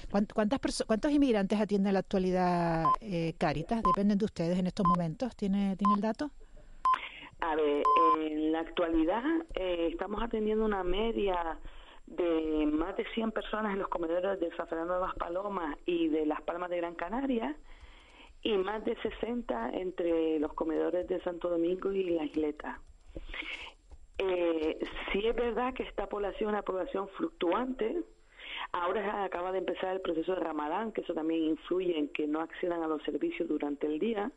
¿Cuántas ¿Cuántos inmigrantes atiende en la actualidad eh, Caritas? ¿Dependen de ustedes en estos momentos? ¿Tiene, ¿tiene el dato? A ver, en la actualidad eh, estamos atendiendo una media de más de 100 personas en los comedores de San Fernando de las Palomas y de Las Palmas de Gran Canaria y más de 60 entre los comedores de Santo Domingo y La Isleta. Eh, sí es verdad que esta población es una población fluctuante. Ahora acaba de empezar el proceso de Ramadán, que eso también influye en que no accedan a los servicios durante el día.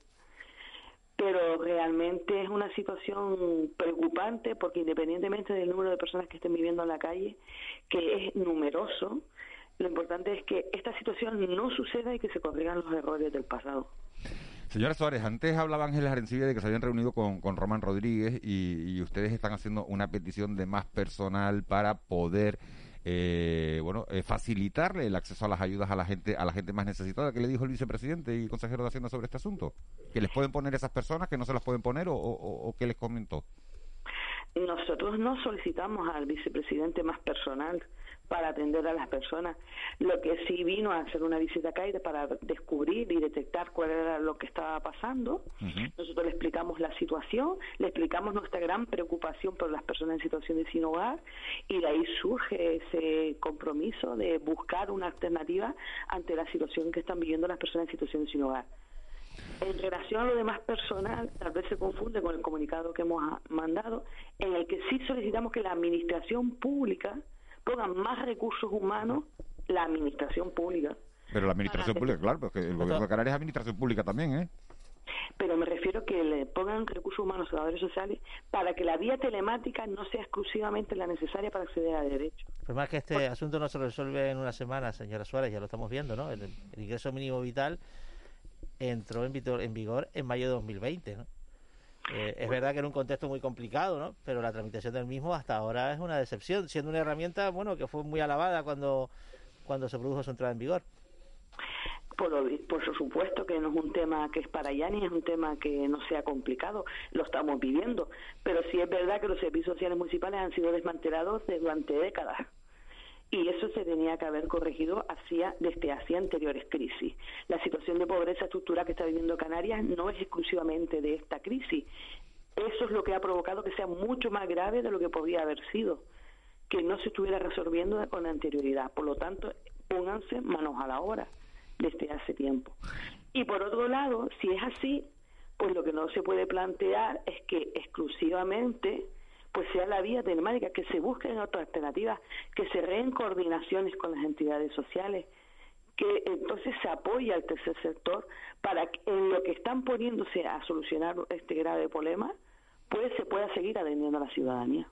Pero realmente es una situación preocupante porque independientemente del número de personas que estén viviendo en la calle, que es numeroso, lo importante es que esta situación no suceda y que se corrigan los errores del pasado. Señora Suárez, antes hablaba Ángel Arencibia de que se habían reunido con, con Román Rodríguez y, ustedes están haciendo una petición de más personal para poder eh, bueno, eh, facilitarle el acceso a las ayudas a la gente a la gente más necesitada. ¿Qué le dijo el vicepresidente y consejero de Hacienda sobre este asunto? ¿Que les pueden poner esas personas, que no se las pueden poner o, o qué les comentó? Nosotros no solicitamos al vicepresidente más personal para atender a las personas. Lo que sí vino a hacer una visita acá para descubrir y detectar cuál era lo que estaba pasando. Nosotros le explicamos la situación, le explicamos nuestra gran preocupación por las personas en situación de sin hogar y de ahí surge ese compromiso de buscar una alternativa ante la situación que están viviendo las personas en situación de sin hogar. En relación a lo demás personal, tal vez se confunde con el comunicado que hemos mandado, en el que sí solicitamos que la administración pública pongan más recursos humanos la administración pública. Pero la administración pública, claro, porque el gobierno de Canarias es administración pública también, ¿eh? Pero me refiero que le pongan recursos humanos a trabajadores sociales para que la vía telemática no sea exclusivamente la necesaria para acceder a derechos. Pues más que este asunto no se resuelve en una semana, señora Suárez, ya lo estamos viendo, ¿no? El, ingreso mínimo vital entró en, en vigor en mayo de 2020, ¿no? Eh, es verdad que era un contexto muy complicado, ¿no? Pero la tramitación del mismo hasta ahora es una decepción, siendo una herramienta, bueno, que fue muy alabada cuando, cuando se produjo su entrada en vigor. Por, por supuesto que no es un tema que es para allá ni es un tema que no sea complicado, lo estamos viviendo, pero sí es verdad que los servicios sociales municipales han sido desmantelados durante décadas y eso se tenía que haber corregido hacia, desde hacia anteriores crisis. La situación de pobreza estructural que está viviendo Canarias no es exclusivamente de esta crisis. Eso es lo que ha provocado que sea mucho más grave de lo que podría haber sido, que no se estuviera resolviendo con anterioridad. Por lo tanto, pónganse manos a la obra desde hace tiempo. Y por otro lado, si es así, pues lo que no se puede plantear es que exclusivamente pues sea la vía telemática, que se busquen otras alternativas, que se reen coordinaciones con las entidades sociales, que entonces se apoye al tercer sector para que en lo que están poniéndose a solucionar este grave problema, pues se pueda seguir atendiendo a la ciudadanía.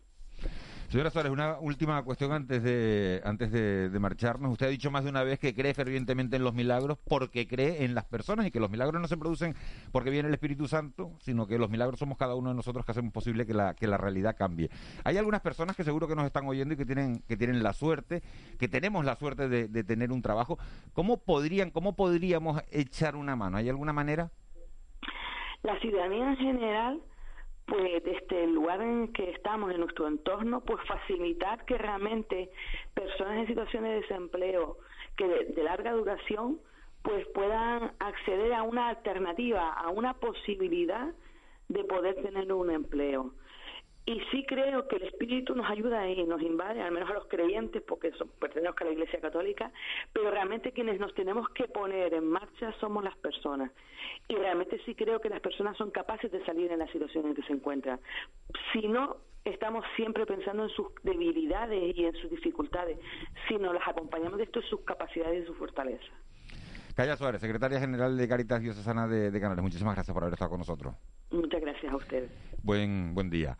Señora Suárez, una última cuestión antes de antes de, marcharnos. Usted ha dicho más de una vez que cree fervientemente en los milagros porque cree en las personas y que los milagros no se producen porque viene el Espíritu Santo, sino que los milagros somos cada uno de nosotros que hacemos posible que la, que la realidad cambie. Hay algunas personas que seguro que nos están oyendo y que tienen, que tienen la suerte, que tenemos la suerte de, de tener un trabajo. ¿Cómo podrían, cómo podríamos echar una mano? ¿Hay alguna manera? La ciudadanía en general pues desde el lugar en que estamos, en nuestro entorno, pues facilitar que realmente personas en situaciones de desempleo que de, larga duración pues puedan acceder a una alternativa, a una posibilidad de poder tener un empleo. Y sí creo que el Espíritu nos ayuda y nos invade, al menos a los creyentes, porque pertenecemos a la Iglesia Católica, pero realmente quienes nos tenemos que poner en marcha somos las personas. Y realmente sí creo que las personas son capaces de salir en la situación en que se encuentran. Si no estamos siempre pensando en sus debilidades y en sus dificultades, sino las acompañamos de esto sus capacidades y su fortaleza. Calla Suárez, secretaria general de Caritas Diocesana de, de Canales, muchísimas gracias por haber estado con nosotros. Muchas gracias a ustedes. Buen, buen día.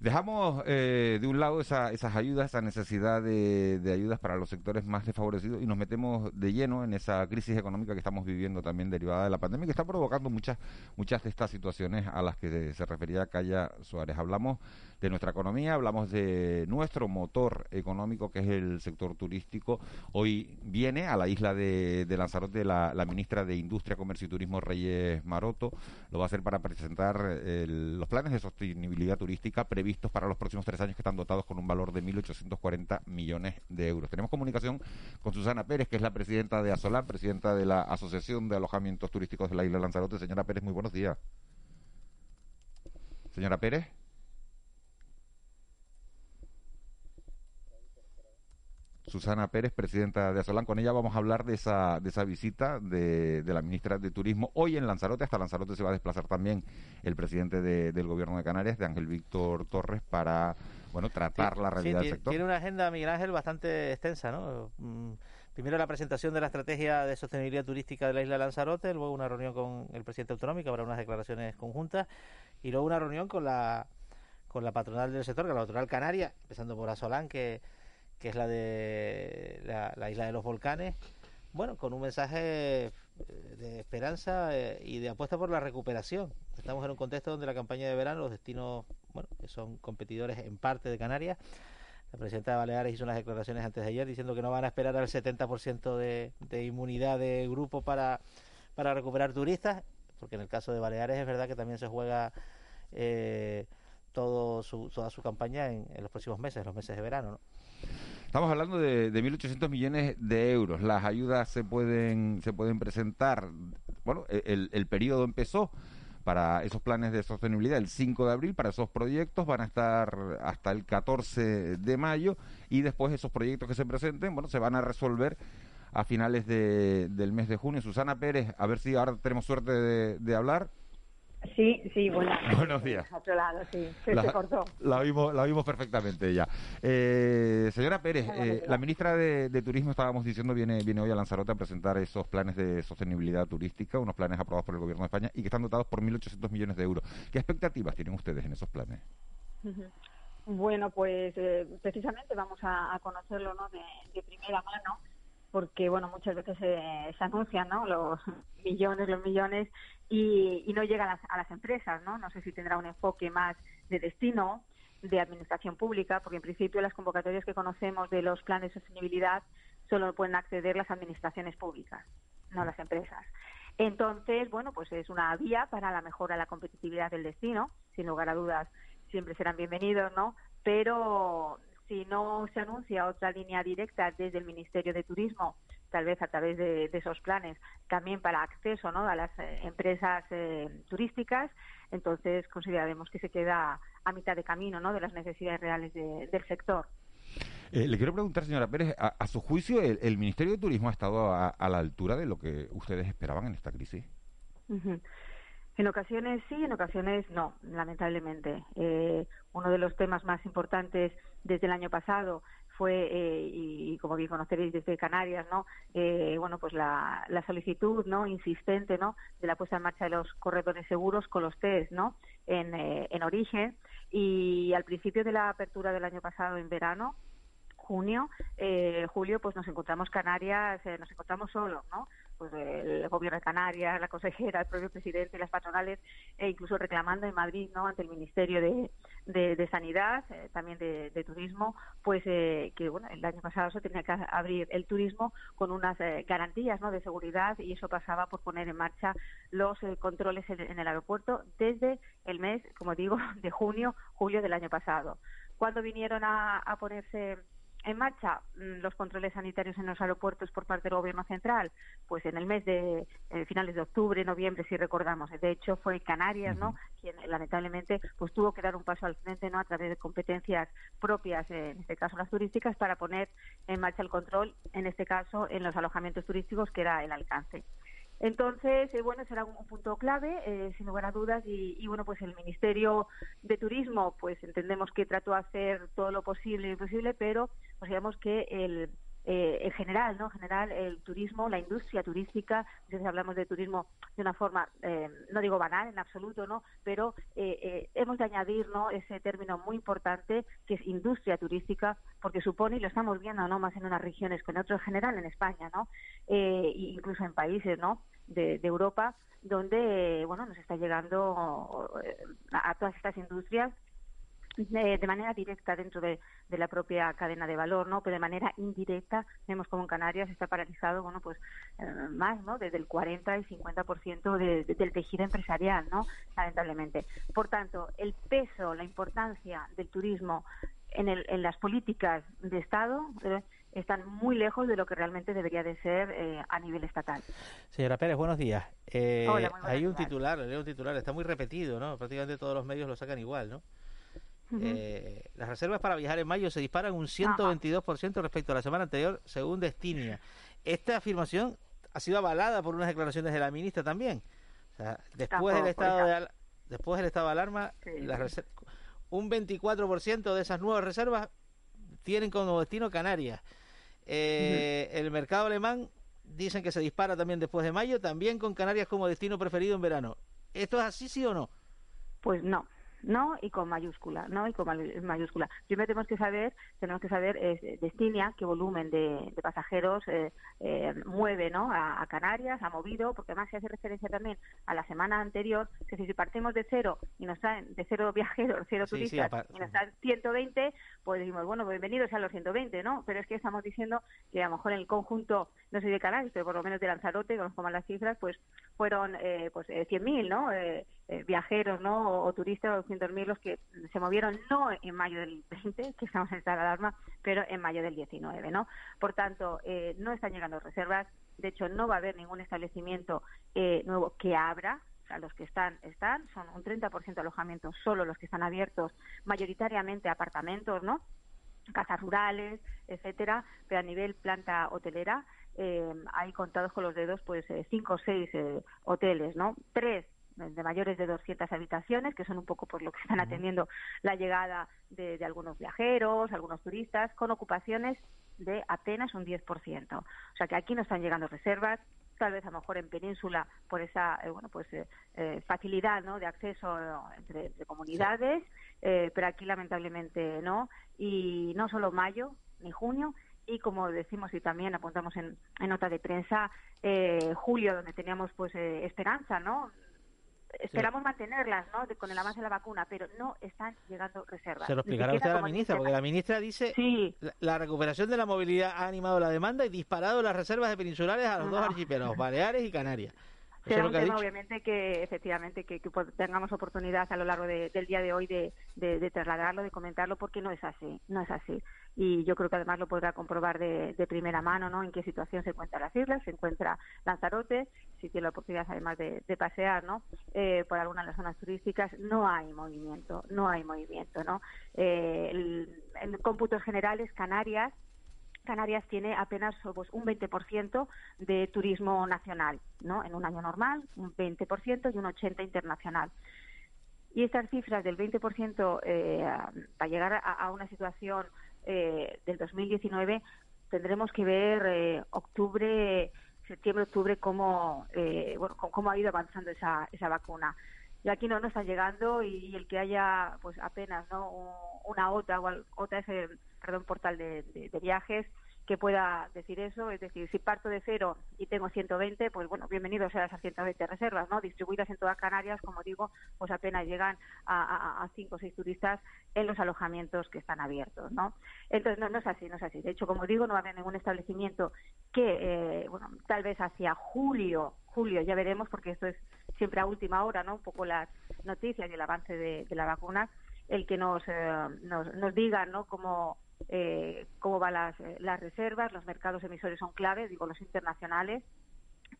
Dejamos eh, de un lado esa, esas ayudas, esa necesidad de, ayudas para los sectores más desfavorecidos y nos metemos de lleno en esa crisis económica que estamos viviendo también derivada de la pandemia que está provocando muchas muchas de estas situaciones a las que se refería Calla Suárez. Hablamos de nuestra economía, hablamos de nuestro motor económico que es el sector turístico. Hoy viene a la isla de, de Lanzarote la, ministra de Industria, Comercio y Turismo, Reyes Maroto. Lo va a hacer para presentar los planes de sostenibilidad turística previstos para los próximos tres años que están dotados con un valor de 1.840 millones de euros. Tenemos comunicación con Susana Pérez, que es la presidenta de ASOLAN, presidenta de la Asociación de Alojamientos Turísticos de la isla de Lanzarote. Señora Pérez, muy buenos días. Señora Pérez. Susana Pérez, presidenta de Asolán. Con ella vamos a hablar de esa, de esa visita de, de, la ministra de Turismo hoy en Lanzarote. Hasta Lanzarote se va a desplazar también el presidente de, del Gobierno de Canarias, de Ángel Víctor Torres, para bueno tratar sí, la realidad sí, del sector. Tiene una agenda, Miguel Ángel, bastante extensa, ¿no? Primero la presentación de la estrategia de sostenibilidad turística de la isla de Lanzarote, luego una reunión con el presidente autonómico para unas declaraciones conjuntas y luego una reunión con la con la patronal del sector, con la patronal canaria, empezando por Asolán, que que es la de la, la, isla de los volcanes, bueno, con un mensaje de esperanza y de apuesta por la recuperación. Estamos en un contexto donde la campaña de verano, los destinos, bueno, que son competidores en parte de Canarias, la presidenta de Baleares hizo unas declaraciones antes de ayer diciendo que no van a esperar al 70% de, de inmunidad de grupo para, para recuperar turistas, porque en el caso de Baleares es verdad que también se juega eh, todo su, toda su campaña en, en los próximos meses, los meses de verano, ¿no? Estamos hablando de, de 1.800 millones de euros. Las ayudas se pueden, se pueden presentar. Bueno, el, el periodo empezó para esos planes de sostenibilidad el 5 de abril, para esos proyectos van a estar hasta el 14 de mayo y después esos proyectos que se presenten, bueno, se van a resolver a finales de, del mes de junio. Susana Pérez, a ver si ahora tenemos suerte de, de hablar. Sí, sí, bueno, buenos días. A otro lado, sí, se, la, se cortó. La vimos, la vimos perfectamente ya. Eh, señora Pérez, eh, la ministra de, de, Turismo, estábamos diciendo, viene, viene hoy a Lanzarote a presentar esos planes de sostenibilidad turística, unos planes aprobados por el Gobierno de España y que están dotados por 1.800 millones de euros. ¿Qué expectativas tienen ustedes en esos planes? Bueno, pues eh, precisamente vamos a, a conocerlo ¿no? de, de primera mano porque bueno muchas veces se, anuncian ¿no? los millones los millones y, y no llegan a las, a las, empresas no no sé si tendrá un enfoque más de destino de administración pública porque en principio las convocatorias que conocemos de los planes de sostenibilidad solo pueden acceder las administraciones públicas no las empresas. Entonces bueno pues es una vía para la mejora de la competitividad del destino sin lugar a dudas siempre serán bienvenidos no pero si no se anuncia otra línea directa desde el Ministerio de Turismo, tal vez a través de, de esos planes, también para acceso ¿no? a las eh, empresas eh, turísticas, entonces consideraremos que se queda a mitad de camino ¿no? de las necesidades reales de, del sector. Eh, le quiero preguntar, señora Pérez, a, a su juicio, el, el, Ministerio de Turismo ha estado a, a, la altura de lo que ustedes esperaban en esta crisis? Uh -huh. En ocasiones sí, en ocasiones no, lamentablemente. Eh, uno de los temas más importantes desde el año pasado fue, eh, y, y, como bien conoceréis desde Canarias, ¿no? Eh, bueno, pues la, la, solicitud, ¿no? Insistente, ¿no? De la puesta en marcha de los corredores seguros con los test, ¿no? En, eh, en origen. Y al principio de la apertura del año pasado, en verano, junio, eh, julio, pues nos encontramos Canarias, eh, nos encontramos solos, ¿no? Pues el gobierno de Canarias, la consejera, el propio presidente, las patronales, e incluso reclamando en Madrid, ¿no? Ante el Ministerio de, de, Sanidad, eh, también de, de, Turismo, pues eh, que bueno, el año pasado se tenía que abrir el turismo con unas eh, garantías, ¿no? De seguridad y eso pasaba por poner en marcha los controles en, en el aeropuerto desde el mes, como digo, de junio, julio del año pasado. Cuando vinieron a, a ponerse en marcha los controles sanitarios en los aeropuertos por parte del gobierno central pues en el mes de eh, finales de octubre noviembre si recordamos. De hecho fue Canarias no quien lamentablemente pues tuvo que dar un paso al frente no a través de competencias propias eh, en este caso las turísticas para poner en marcha el control en este caso en los alojamientos turísticos que era el alcance entonces, eh, bueno, será un, un punto clave, eh, sin lugar a dudas, y, y, bueno, pues el Ministerio de Turismo, pues entendemos que trató de hacer todo lo posible y imposible, pero consideramos que el, eh, en general, ¿no? En general, el turismo, la industria turística, entonces hablamos de turismo de una forma, eh, no digo banal en absoluto, ¿no? Pero eh, hemos de añadir, ¿no? Ese término muy importante que es industria turística, porque supone, y lo estamos viendo, ¿no? Más en unas regiones que en otras, en general en España, ¿no? incluso en países, ¿no? De, Europa, donde, bueno, nos está llegando a todas estas industrias de, manera directa dentro de, la propia cadena de valor, ¿no? Pero de manera indirecta vemos como en Canarias está paralizado, bueno, pues eh, más, ¿no? Desde el 40 y 50% de, del tejido empresarial, ¿no? Lamentablemente. Por tanto, el peso, la importancia del turismo en, el, en las políticas de Estado eh, están muy lejos de lo que realmente debería de ser eh, a nivel estatal. Señora Pérez, buenos días. hay un titular, leo un titular, está muy repetido, ¿no? Prácticamente todos los medios lo sacan igual, ¿no? Eh, las reservas para viajar en mayo se disparan un 122% respecto a la semana anterior, según Destinia. Esta afirmación ha sido avalada por unas declaraciones de la ministra también. después del estado de después del estado de alarma, un 24% de esas nuevas reservas tienen como destino Canarias. Eh, el mercado alemán dicen que se dispara también después de mayo, también con Canarias como destino preferido en verano. ¿Esto es así, sí o no? Pues no no y con mayúscula, no y con mayúscula. Primero tenemos que saber, tenemos que saber es, Destinia qué volumen de, pasajeros eh, eh, mueve, ¿no? A, Canarias, ha movido, porque además se hace referencia también a la semana anterior, que si partimos de cero y nos traen de cero viajeros, cero turistas y nos traen 120, pues decimos, bueno, bienvenidos a los 120, ¿no? Pero es que estamos diciendo que a lo mejor en el conjunto, no sé de Canarias, pero por lo menos de Lanzarote, conozco más las cifras, pues fueron eh, pues 100.000, ¿no? Viajeros, ¿no? O, turistas 200.000 los que se movieron no en mayo del 20, que estamos en esta alarma, pero en mayo del 19, ¿no? Por tanto, eh, no están llegando reservas, de hecho no va a haber ningún establecimiento eh, nuevo que abra, o sea, los que están, están, son un 30% de alojamientos, solo los que están abiertos, mayoritariamente apartamentos, ¿no? Casas rurales, etcétera, pero a nivel planta hotelera, eh, hay contados con los dedos, pues, cinco o seis hoteles, ¿no? Tres de mayores de 200 habitaciones, que son un poco por lo que están atendiendo la llegada de, algunos viajeros, algunos turistas, con ocupaciones de apenas un 10%. O sea que aquí no están llegando reservas, tal vez a lo mejor en península por esa eh, bueno pues eh, eh, facilidad ¿no? de acceso entre, comunidades, pero aquí lamentablemente no. Y no solo mayo ni junio, y como decimos y también apuntamos en, nota de prensa julio donde teníamos pues esperanza no esperamos mantenerlas ¿no? con el avance de la vacuna, pero no están llegando reservas. Se lo explicará usted a la ministra, porque la ministra dice sí. la, recuperación de la movilidad ha animado la demanda y disparado las reservas de peninsulares a los dos archipiélagos, Baleares y Canarias. Será un tema, obviamente, que efectivamente que, tengamos oportunidad a lo largo del día de hoy de, de, trasladarlo, de comentarlo, porque no es así, no es así. Y yo creo que además lo podrá comprobar de, primera mano, ¿no? En qué situación se encuentran las islas, se encuentra Lanzarote, si tiene la oportunidad además de, pasear, ¿no? Eh, por algunas de las zonas turísticas, no hay movimiento, no hay movimiento, ¿no? Eh, en cómputos generales, Canarias Canarias tiene apenas pues, un 20% de turismo nacional, ¿no? En un año normal, un 20% y un 80% internacional. Y estas cifras del 20% eh, para llegar a, una situación eh, del 2019 tendremos que ver eh, octubre, septiembre, octubre cómo, eh, bueno, cómo ha ido avanzando esa, esa vacuna y aquí no nos están llegando y, el que haya pues apenas no una OTA o OTA es el perdón portal de, viajes que pueda decir eso, es decir, si parto de cero y tengo 120, pues bueno, bienvenidos a esas 120 reservas, ¿no? Distribuidas en todas Canarias, como digo, pues apenas llegan a, cinco o seis turistas en los alojamientos que están abiertos, ¿no? Entonces, no, no es así, no es así. De hecho, como digo, no va a haber ningún establecimiento que, eh, bueno, tal vez hacia julio, julio, ya veremos, porque esto es siempre a última hora, ¿no? Un poco las noticias y el avance de, la vacuna, el que nos, eh, nos, nos digan, ¿no? Cómo eh, cómo van las, eh, las reservas, los mercados emisores son claves, digo los internacionales,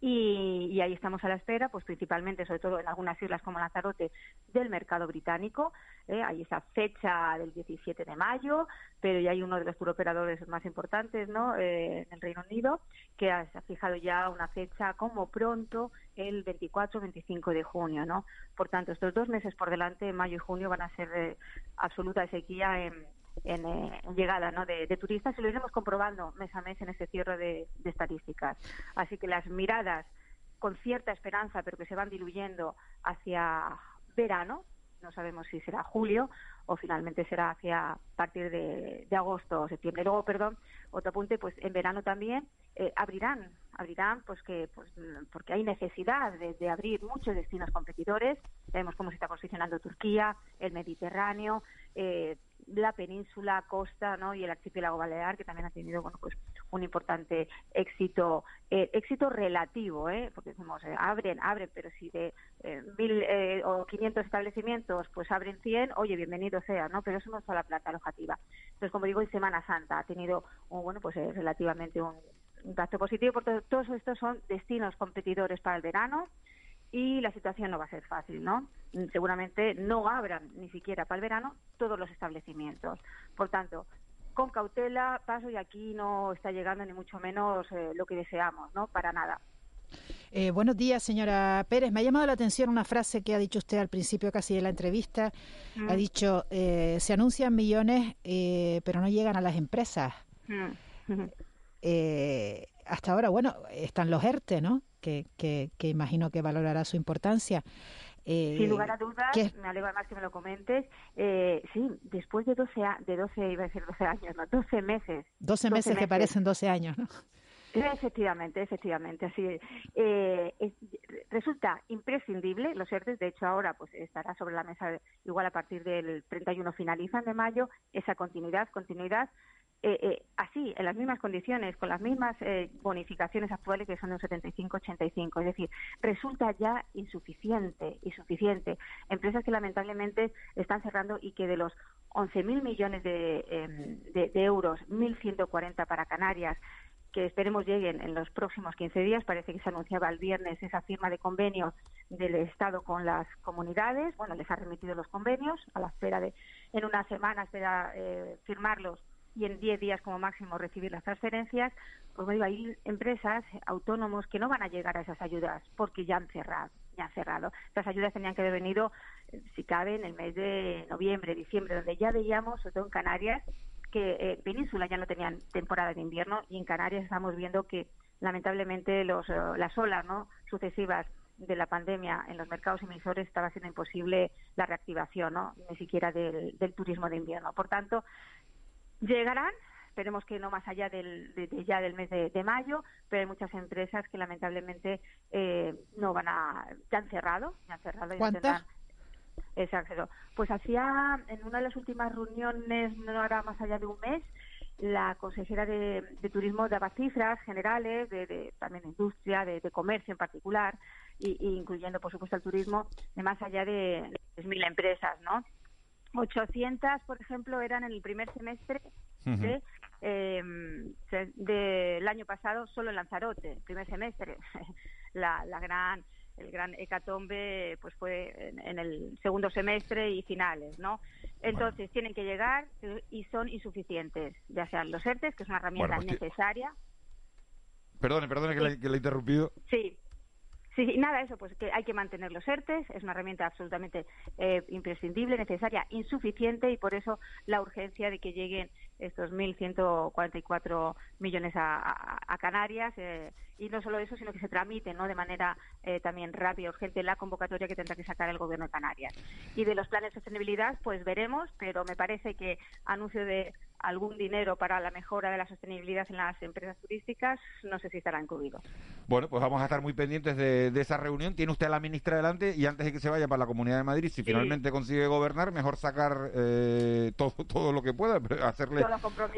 y, ahí estamos a la espera, pues principalmente, sobre todo en algunas islas como Lanzarote, del mercado británico. ¿eh? Hay esa fecha del 17 de mayo, pero ya hay uno de los turoperadores más importantes ¿no? Eh, en el Reino Unido que ha, fijado ya una fecha como pronto el 24-25 de junio. ¿no? Por tanto, estos dos meses por delante, mayo y junio, van a ser absoluta sequía en en, eh, llegada ¿no? de, turistas y lo iremos comprobando mes a mes en este cierre de, de estadísticas. Así que las miradas con cierta esperanza, pero que se van diluyendo hacia verano, no sabemos si será julio o finalmente será hacia partir de, agosto o septiembre. Luego, perdón, otro apunte, pues en verano también eh, abrirán, abrirán, pues que, pues porque hay necesidad de, abrir muchos destinos competidores. Vemos cómo se está posicionando Turquía, el Mediterráneo, eh, la península, costa, ¿no? Y el archipiélago balear, que también ha tenido, bueno, pues un importante éxito, eh, éxito relativo, ¿eh? Porque decimos, eh, abren, abren, pero si de eh, mil o quinientos establecimientos, pues abren cien, oye, bienvenido sea, ¿no? Pero eso no es la planta alojativa. Entonces, como digo, en Semana Santa ha tenido, bueno, pues relativamente un impacto positivo, porque todos estos son destinos competidores para el verano, y la situación no va a ser fácil, ¿no? Seguramente no abran ni siquiera para el verano todos los establecimientos. Por tanto, con cautela, paso y aquí no está llegando ni mucho menos eh, lo que deseamos, ¿no? Para nada. Eh, buenos días, señora Pérez. Me ha llamado la atención una frase que ha dicho usted al principio casi de la entrevista. Ha dicho, eh, se anuncian millones, pero no llegan a las empresas. hasta ahora, bueno, están los ERTE, ¿no? Que, que, imagino que valorará su importancia. Eh, Sin lugar a dudas, me alegro más que me lo comentes. Eh, sí, después de 12, de 12, iba a decir 12 años, no, 12 meses. 12 meses, que parecen 12 años, ¿no? Efectivamente, efectivamente, así eh, resulta imprescindible, los ERTES, de hecho ahora pues estará sobre la mesa, igual a partir del 31 finalizan de mayo, esa continuidad, continuidad, eh, eh, así, en las mismas condiciones, con las mismas eh, bonificaciones actuales que son de un 75-85. Es decir, resulta ya insuficiente, insuficiente. Empresas que lamentablemente están cerrando y que de los 11.000 millones de, em, de, de euros, 1.140 para Canarias, que esperemos lleguen en los próximos 15 días. Parece que se anunciaba el viernes esa firma de convenio del Estado con las comunidades. Bueno, les ha remitido los convenios a la espera de, en una semana, espera eh, firmarlos y en 10 días como máximo recibir las transferencias, pues digo, hay empresas, autónomos que no van a llegar a esas ayudas porque ya han cerrado. Ya han cerrado. Estas ayudas tenían que haber venido, eh, si cabe, en el mes de noviembre, diciembre, donde ya veíamos, sobre todo en Canarias, que eh, Península ya no tenían temporada de invierno y en Canarias estamos viendo que lamentablemente los, eh, las olas ¿no? sucesivas de la pandemia en los mercados emisores estaba siendo imposible la reactivación, ¿no? ni siquiera del, del turismo de invierno. Por tanto, Llegarán, esperemos que no más allá del, de, ya del mes de, mayo, pero hay muchas empresas que lamentablemente eh, no van a, ya han cerrado, ya han cerrado. ¿Cuántas? Exacto. Pues hacía, en una de las últimas reuniones, no hará más allá de un mes, la consejera de, Turismo daba cifras generales, de, también de industria, de, comercio en particular, y, incluyendo, por supuesto, el turismo, de más allá de 3.000 empresas, ¿no? 800, por ejemplo, eran en el primer semestre em, del año pasado solo en Lanzarote, el primer semestre. la, la gran el gran hecatombe pues fue en, el segundo semestre y finales, ¿no? Entonces tienen que llegar y son insuficientes, ya sean los ERTES, que es una herramienta pues necesaria. Perdone, perdone que, le, que le he interrumpido. Sí, Sí, nada, eso, pues que hay que mantener los ERTES, es una herramienta absolutamente eh, imprescindible, necesaria, insuficiente y por eso la urgencia de que lleguen estos 1.144 millones a, a, Canarias eh, y no solo eso, sino que se tramite ¿no? de manera eh, también rápida, urgente, la convocatoria que tendrá que sacar el Gobierno de Canarias. Y de los planes de sostenibilidad, pues veremos, pero me parece que anuncio de algún dinero para la mejora de la sostenibilidad en las empresas turísticas, no sé si estará incluido. Bueno, pues vamos a estar muy pendientes de, esa reunión. Tiene usted a la ministra delante y antes de que se vaya para la Comunidad de Madrid, si finalmente consigue gobernar, mejor sacar eh, todo, todo lo que pueda, hacerle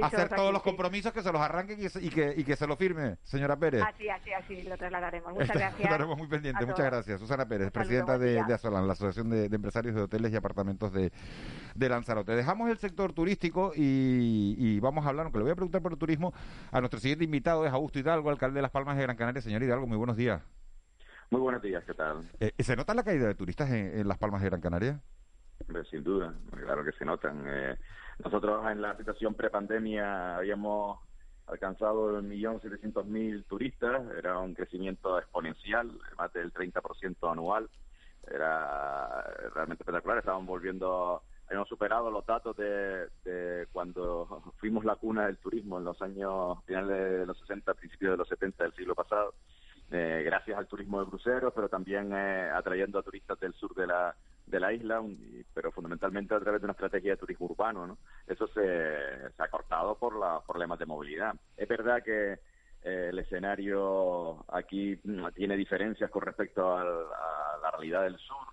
hacer todos los compromisos que se los arranquen y, que, y que se lo firme, señora Pérez. Así, así, así, lo trasladaremos. Muchas gracias. Estaremos muy pendientes. Muchas gracias. Susana Pérez, presidenta de, de Asolan, la Asociación de, Empresarios de Hoteles y Apartamentos de, de Lanzarote. Dejamos el sector turístico y, vamos a hablar, aunque le voy a preguntar por el turismo, a nuestro siguiente invitado es Augusto Hidalgo, alcalde de Las Palmas de Gran Canaria. Señor Hidalgo, muy buenos días. Muy buenos días, ¿qué tal? Eh, ¿Se nota la caída de turistas en, Las Palmas de Gran Canaria? sin duda, claro que se notan. Eh, nosotros en la situación prepandemia habíamos alcanzado el millón setecientos mil turistas, era un crecimiento exponencial, más del 30% anual, era realmente espectacular, estaban volviendo hemos superado los datos de, de, cuando fuimos la cuna del turismo en los años finales de los 60, principios de los 70 del siglo pasado, eh, gracias al turismo de cruceros, pero también eh, atrayendo a turistas del sur de la, de la isla, pero fundamentalmente a través de una estrategia de turismo urbano. ¿no? Eso se, se ha cortado por los problemas de movilidad. Es verdad que eh, el escenario aquí mm, tiene diferencias con respecto a la realidad del sur,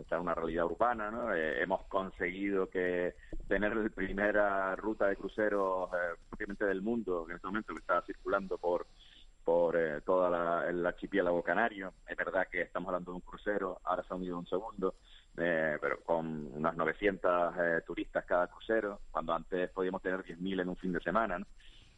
está una realidad urbana, ¿no? Eh, hemos conseguido que tener la primera ruta de cruceros eh, del mundo, que en este momento está circulando por por eh, toda el archipiélago canario. Es verdad que estamos hablando de un crucero, ahora se ha unido un segundo, eh, pero con unas 900 turistas cada crucero, cuando antes podíamos tener 10.000 en un fin de semana. ¿no?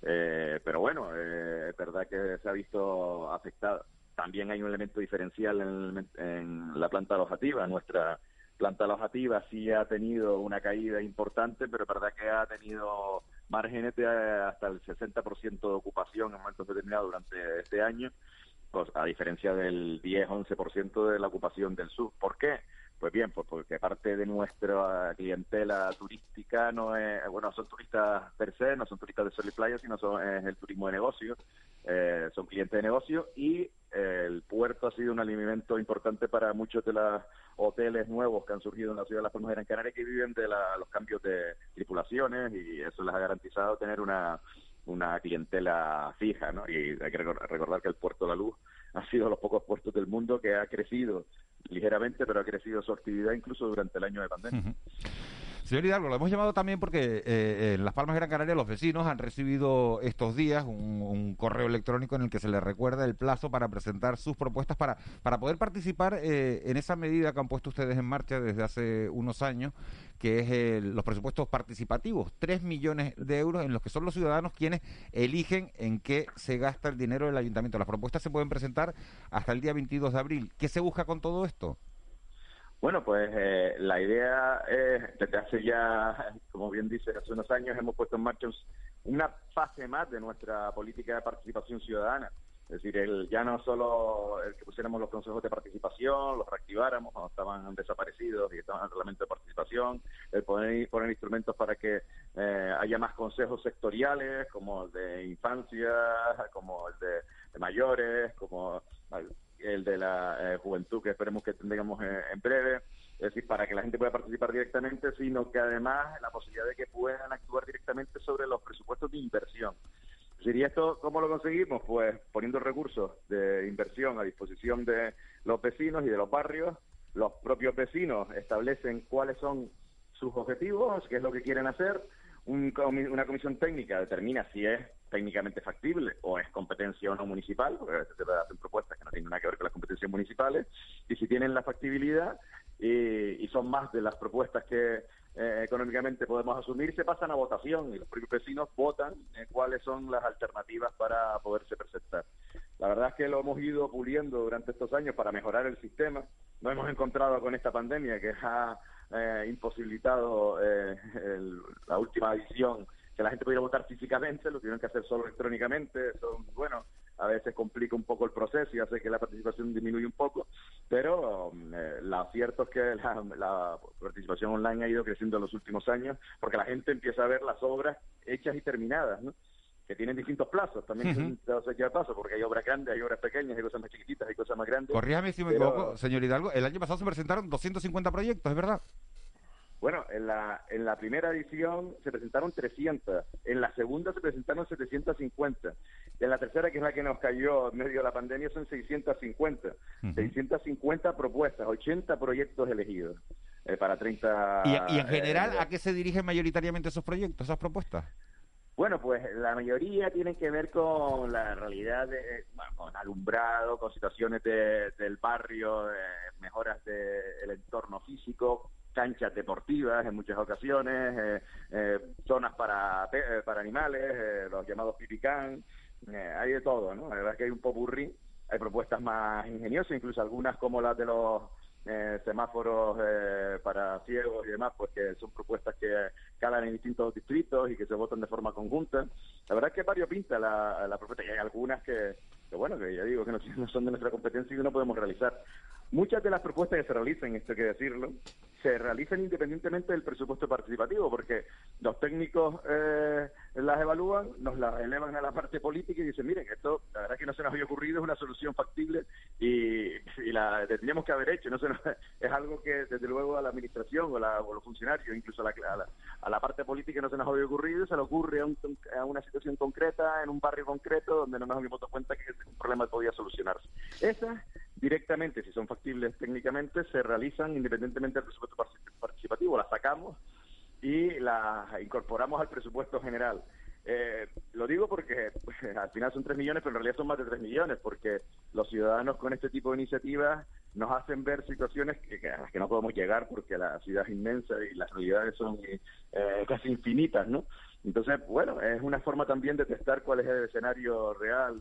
pero bueno, es verdad que se ha visto afectado también hay un elemento diferencial en, la planta alojativa. Nuestra planta alojativa sí ha tenido una caída importante, pero es verdad que ha tenido márgenes de hasta el 60% de ocupación en momentos determinados durante este año, pues, a diferencia del 10-11% de la ocupación del sur. ¿Por qué? Pues bien, pues porque parte de nuestra clientela turística no es, bueno, son turistas per se, no son turistas de sol y playa, sino son, es el turismo de negocio, eh, son clientes de negocio y el puerto ha sido un alimento importante para muchos de los hoteles nuevos que han surgido en la ciudad de Las Palmas de Gran Canaria que viven de los cambios de tripulaciones y eso les ha garantizado tener una, una clientela fija, ¿no? Y hay que recordar que el puerto de la Luz ha sido de los pocos puertos del mundo que ha crecido ligeramente, pero ha crecido su actividad incluso durante el año de pandemia. Señor Hidalgo, lo hemos llamado también porque eh, en Las Palmas Gran Canaria los vecinos han recibido estos días un, correo electrónico en el que se les recuerda el plazo para presentar sus propuestas para, para poder participar eh, en esa medida que han puesto ustedes en marcha desde hace unos años, que es los presupuestos participativos, tres millones de euros en los que son los ciudadanos quienes eligen en qué se gasta el dinero del ayuntamiento. Las propuestas se pueden presentar hasta el día 22 de abril. ¿Qué se busca con todo esto? Bueno, pues eh, la idea es, desde hace ya, como bien dice, hace unos años hemos puesto en marcha una fase más de nuestra política de participación ciudadana. Es decir, el, ya no solo el que pusiéramos los consejos de participación, los reactiváramos cuando estaban desaparecidos y estaban en el reglamento de participación, el poner, poner instrumentos para que eh, haya más consejos sectoriales, como el de infancia, como el de, de mayores, como el de la eh, juventud que esperemos que tengamos eh, en breve, es decir, para que la gente pueda participar directamente, sino que además la posibilidad de que puedan actuar directamente sobre los presupuestos de inversión. ¿Y esto cómo lo conseguimos? Pues poniendo recursos de inversión a disposición de los vecinos y de los barrios. Los propios vecinos establecen cuáles son sus objetivos, qué es lo que quieren hacer. Una comisión técnica determina si es técnicamente factible o es competencia o no municipal, porque a veces se hacen propuestas que no tienen nada que ver con las competencias municipales, y si tienen la factibilidad y, son más de las propuestas que eh, económicamente podemos asumir, se pasan a votación y los propios vecinos votan eh, cuáles son las alternativas para poderse presentar. La verdad es que lo hemos ido puliendo durante estos años para mejorar el sistema. No hemos encontrado con esta pandemia que ha eh, imposibilitado la última edición que la gente pudiera votar físicamente, lo tuvieron que hacer solo electrónicamente, eso, bueno, a veces complica un poco el proceso y hace que la participación disminuya un poco, pero um, eh, lo cierto es que la, participación online ha ido creciendo en los últimos años porque la gente empieza a ver las obras hechas y terminadas, ¿no? Que tienen distintos plazos, también uh -huh. paso, porque hay obras grandes, hay obras pequeñas, hay cosas más chiquititas, hay cosas más grandes. Corríjame si me equivoco, señor Hidalgo, el año pasado se presentaron 250 proyectos, ¿es verdad? Bueno, en la, en la primera edición se presentaron 300, en la segunda se presentaron 750, y en la tercera, que es la que nos cayó en medio de la pandemia, son 650. 650 propuestas, 80 proyectos elegidos eh, para 30... ¿Y, y en general a qué se dirigen mayoritariamente esos proyectos, esas propuestas? Bueno, pues la mayoría tienen que ver con la realidad, de, bueno, con alumbrado, con situaciones del barrio, mejoras del entorno físico, canchas deportivas en muchas ocasiones, eh, eh, zonas para, eh, para animales, los llamados pipicán, hay de todo, ¿no? La verdad es que hay un popurrí, hay propuestas más ingeniosas, incluso algunas como las de los semáforos para ciegos y demás, pues que son propuestas que calan en distintos distritos y que se votan de forma conjunta. La verdad es que varios pinta la, propuesta y hay algunas que, que bueno, que ya digo que no, no, son de nuestra competencia y que no podemos realizar. muchas de las propuestas que se realizan, esto hay que decirlo, se realizan independientemente del presupuesto participativo, porque los técnicos eh, las evalúan, nos las elevan a la parte política y dicen, miren, esto la verdad que no se nos había ocurrido, es una solución factible y, la tendríamos que haber hecho. No se nos- es algo que desde luego a la administración o, la- o los funcionarios, incluso a la, a, la, a la parte política no se nos había ocurrido, se le ocurre a, un- a una situación concreta, en un barrio concreto, donde no nos habíamos dado cuenta que un problema podía solucionarse. Esas directamente, si son factibles técnicamente, se realizan independientemente del presupuesto particip- participativo, las sacamos y las incorporamos al presupuesto general. Eh, lo digo porque pues, al final son 3 millones, pero en realidad son más de 3 millones, porque los ciudadanos con este tipo de iniciativas nos hacen ver situaciones que, que- a las que no podemos llegar porque la ciudad es inmensa y las realidades son eh, casi infinitas, ¿no? Entonces, bueno, es una forma también de testar cuál es el escenario real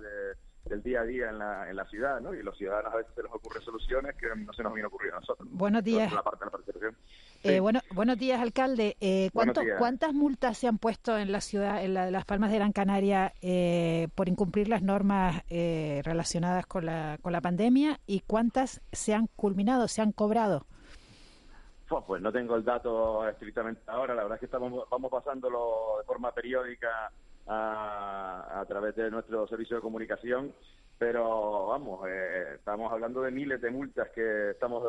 del día a día en la, en la ciudad, ¿no? Y los ciudadanos a veces se les ocurren soluciones que no se nos viene ocurrido a nosotros. ¿no? Buenos días. La parte de la participación. Eh, bueno, buenos días, alcalde. Eh, Buenos ¿cuánto- días. ¿Cuántas multas se han puesto en la ciudad, en la de Las Palmas de Gran Canaria, eh, por incumplir las normas eh, relacionadas con la, con la pandemia y cuántas se han culminado, se han cobrado? Pues, pues no tengo el dato estrictamente ahora, la verdad es que estamos vamos pasándolo de forma periódica a, a través de nuestro servicio de comunicación, pero vamos, eh, estamos hablando de miles de multas que estamos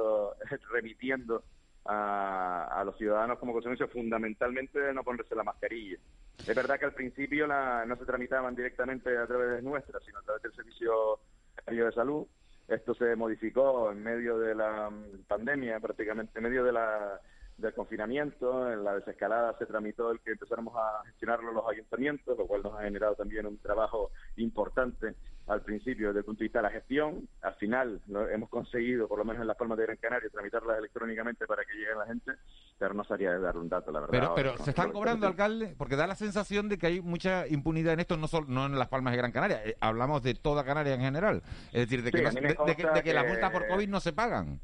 eh, remitiendo a, a los ciudadanos como consecuencia fundamentalmente de no ponerse la mascarilla. Es verdad que al principio la- no se tramitaban directamente a través de nuestra, sino a través del Servicio de Salud. Esto se modificó en medio de la mm, pandemia, prácticamente en medio de la, del confinamiento. En la desescalada se tramitó el que empezáramos a gestionarlo los ayuntamientos, lo cual nos ha generado también un trabajo importante al principio desde el punto de vista de la gestión. Al final lo hemos conseguido, por lo menos en las Palmas de Gran Canaria, tramitarlas electrónicamente para que lleguen a la gente, pero no sabría de dar un dato, la verdad. Pero, ahora, pero ¿no? se están cobrando, alcalde, porque da la sensación de que hay mucha impunidad en esto, no solo no en las Palmas de Gran Canaria, eh, hablamos de toda Canaria en general. Es decir, de que, Sí, no de- de que- las multas por COVID no se pagan.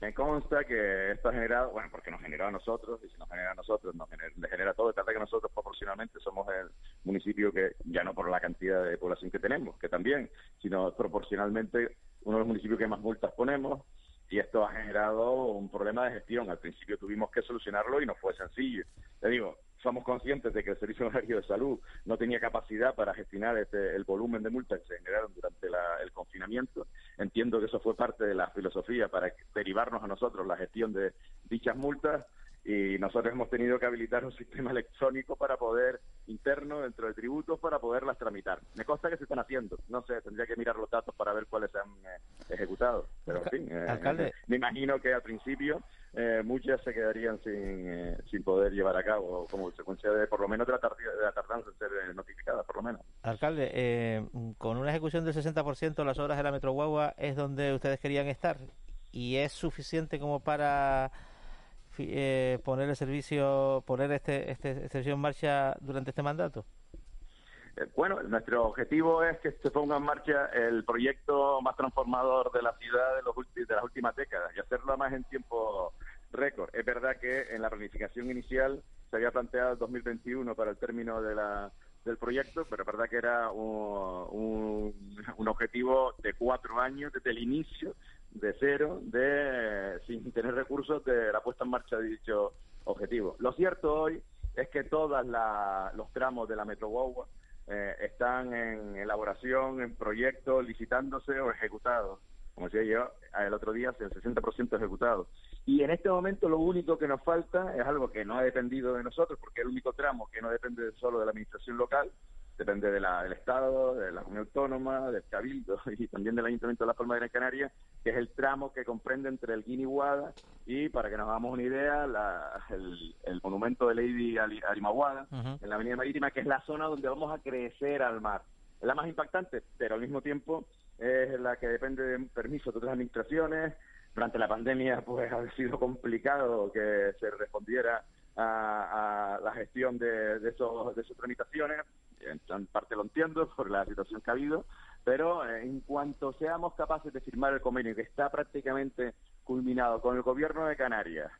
Me consta que esto ha generado, bueno, porque nos generó a nosotros, y si nos genera a nosotros, nos genera, todos. Es verdad que nosotros proporcionalmente somos el municipio que, ya no por la cantidad de población que tenemos, que también, sino proporcionalmente uno de los municipios que más multas ponemos, y esto ha generado un problema de gestión. Al principio tuvimos que solucionarlo y no fue sencillo. Te digo, somos conscientes de que el Servicio de Salud no tenía capacidad para gestionar este, el volumen de multas que se generaron durante la- el confinamiento. Entiendo que eso fue parte de la filosofía para derivarnos a nosotros la gestión de dichas multas y nosotros hemos tenido que habilitar un sistema electrónico para poder, interno dentro de tributos, para poderlas tramitar. Me consta que se están haciendo. No sé, tendría que mirar los datos para ver cuáles se han eh, ejecutado. Pero, en fin, eh, Alcalde. me imagino que al principio eh, muchas se quedarían sin, eh, sin poder llevar a cabo como consecuencia de, por lo menos, de la, de la tardanza en ser eh, notificadas, por lo menos. Alcalde, eh, con una ejecución del 60% las obras de la Metro Guagua es donde ustedes querían estar y es suficiente como para eh, poner el servicio, poner este, este servicio en marcha durante este mandato. Eh, Bueno, nuestro objetivo es que se ponga en marcha el proyecto más transformador de la ciudad de, los de las últimas décadas y hacerlo además en tiempo récord. Es verdad que en la planificación inicial se había planteado el 2021 para el término de la, del proyecto, pero es verdad que era un- un objetivo de cuatro años desde el inicio, de cero, de sin tener recursos de la puesta en marcha de dicho objetivo. Lo cierto hoy es que todos los tramos de la Metro Guagua eh, están en elaboración, en proyectos, licitándose o ejecutados. Como decía yo el otro día, el 60% ejecutado. Y en este momento lo único que nos falta es algo que no ha dependido de nosotros, porque es el único tramo que no depende solo de la administración local, depende de la- del Estado, de la Comunidad Autónoma, del Cabildo y también del Ayuntamiento de Las Palmas de Gran Canaria, que es el tramo que comprende entre el Guiniguada y, para que nos hagamos una idea, la- el, el monumento de Lady Arimaguada, en la Avenida Marítima, que es la zona donde vamos a crecer al mar. Es la más impactante, pero al mismo tiempo es la que depende de permisos de otras administraciones. Durante la pandemia, pues ha sido complicado que se respondiera a, a la gestión de, de, esos, de esas tramitaciones. En parte lo entiendo por la situación que ha habido, pero eh, en cuanto seamos capaces de firmar el convenio que está prácticamente culminado con el gobierno de Canarias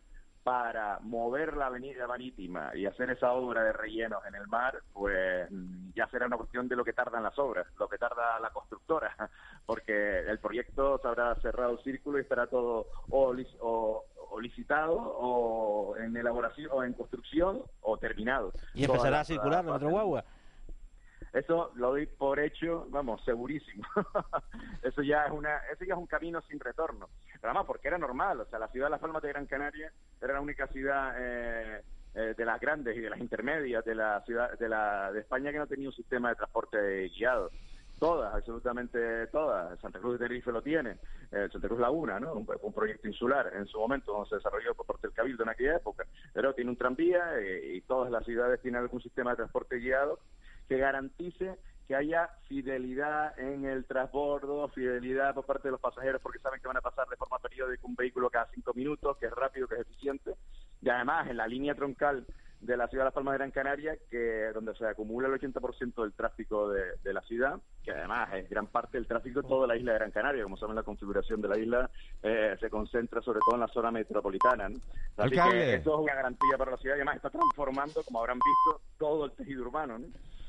para mover la avenida marítima y hacer esa obra de rellenos en el mar, pues mm, ya será una cuestión de lo que tardan las obras, lo que tarda la constructora, porque el proyecto se habrá cerrado el círculo y estará todo o, o- o licitado o en elaboración o en construcción o terminado. Y empezará a circular la metro guagua. Eso lo doy por hecho, vamos, segurísimo. eso ya es una, eso ya es un camino sin retorno. Pero además, porque era normal, o sea, la ciudad de Las Palmas de Gran Canaria era la única ciudad eh, eh, de las grandes y de las intermedias de la ciudad de la de España que no tenía un sistema de transporte guiado. Todas, absolutamente todas. Santa Cruz de Tenerife lo tiene, eh, Santa Cruz Laguna, ¿no? Un, proyecto insular en su momento, donde se desarrolló por parte del Cabildo en aquella época. Pero tiene un tranvía eh, y todas las ciudades tienen algún sistema de transporte guiado que garantice que haya fidelidad en el transbordo, fidelidad por parte de los pasajeros porque saben que van a pasar de forma periódica un vehículo cada cinco minutos, que es rápido, que es eficiente. Y además, en la línea troncal de la ciudad de Las Palmas de Gran Canaria, que donde se acumula el 80% del tráfico de, de la ciudad, que además es gran parte del tráfico de toda la isla de Gran Canaria. Como saben, la configuración de la isla eh, se concentra sobre todo en la zona metropolitana. ¿no? Así Alcalde. que eso es una garantía para la ciudad y además está transformando, como habrán visto, todo el tejido urbano. ¿no?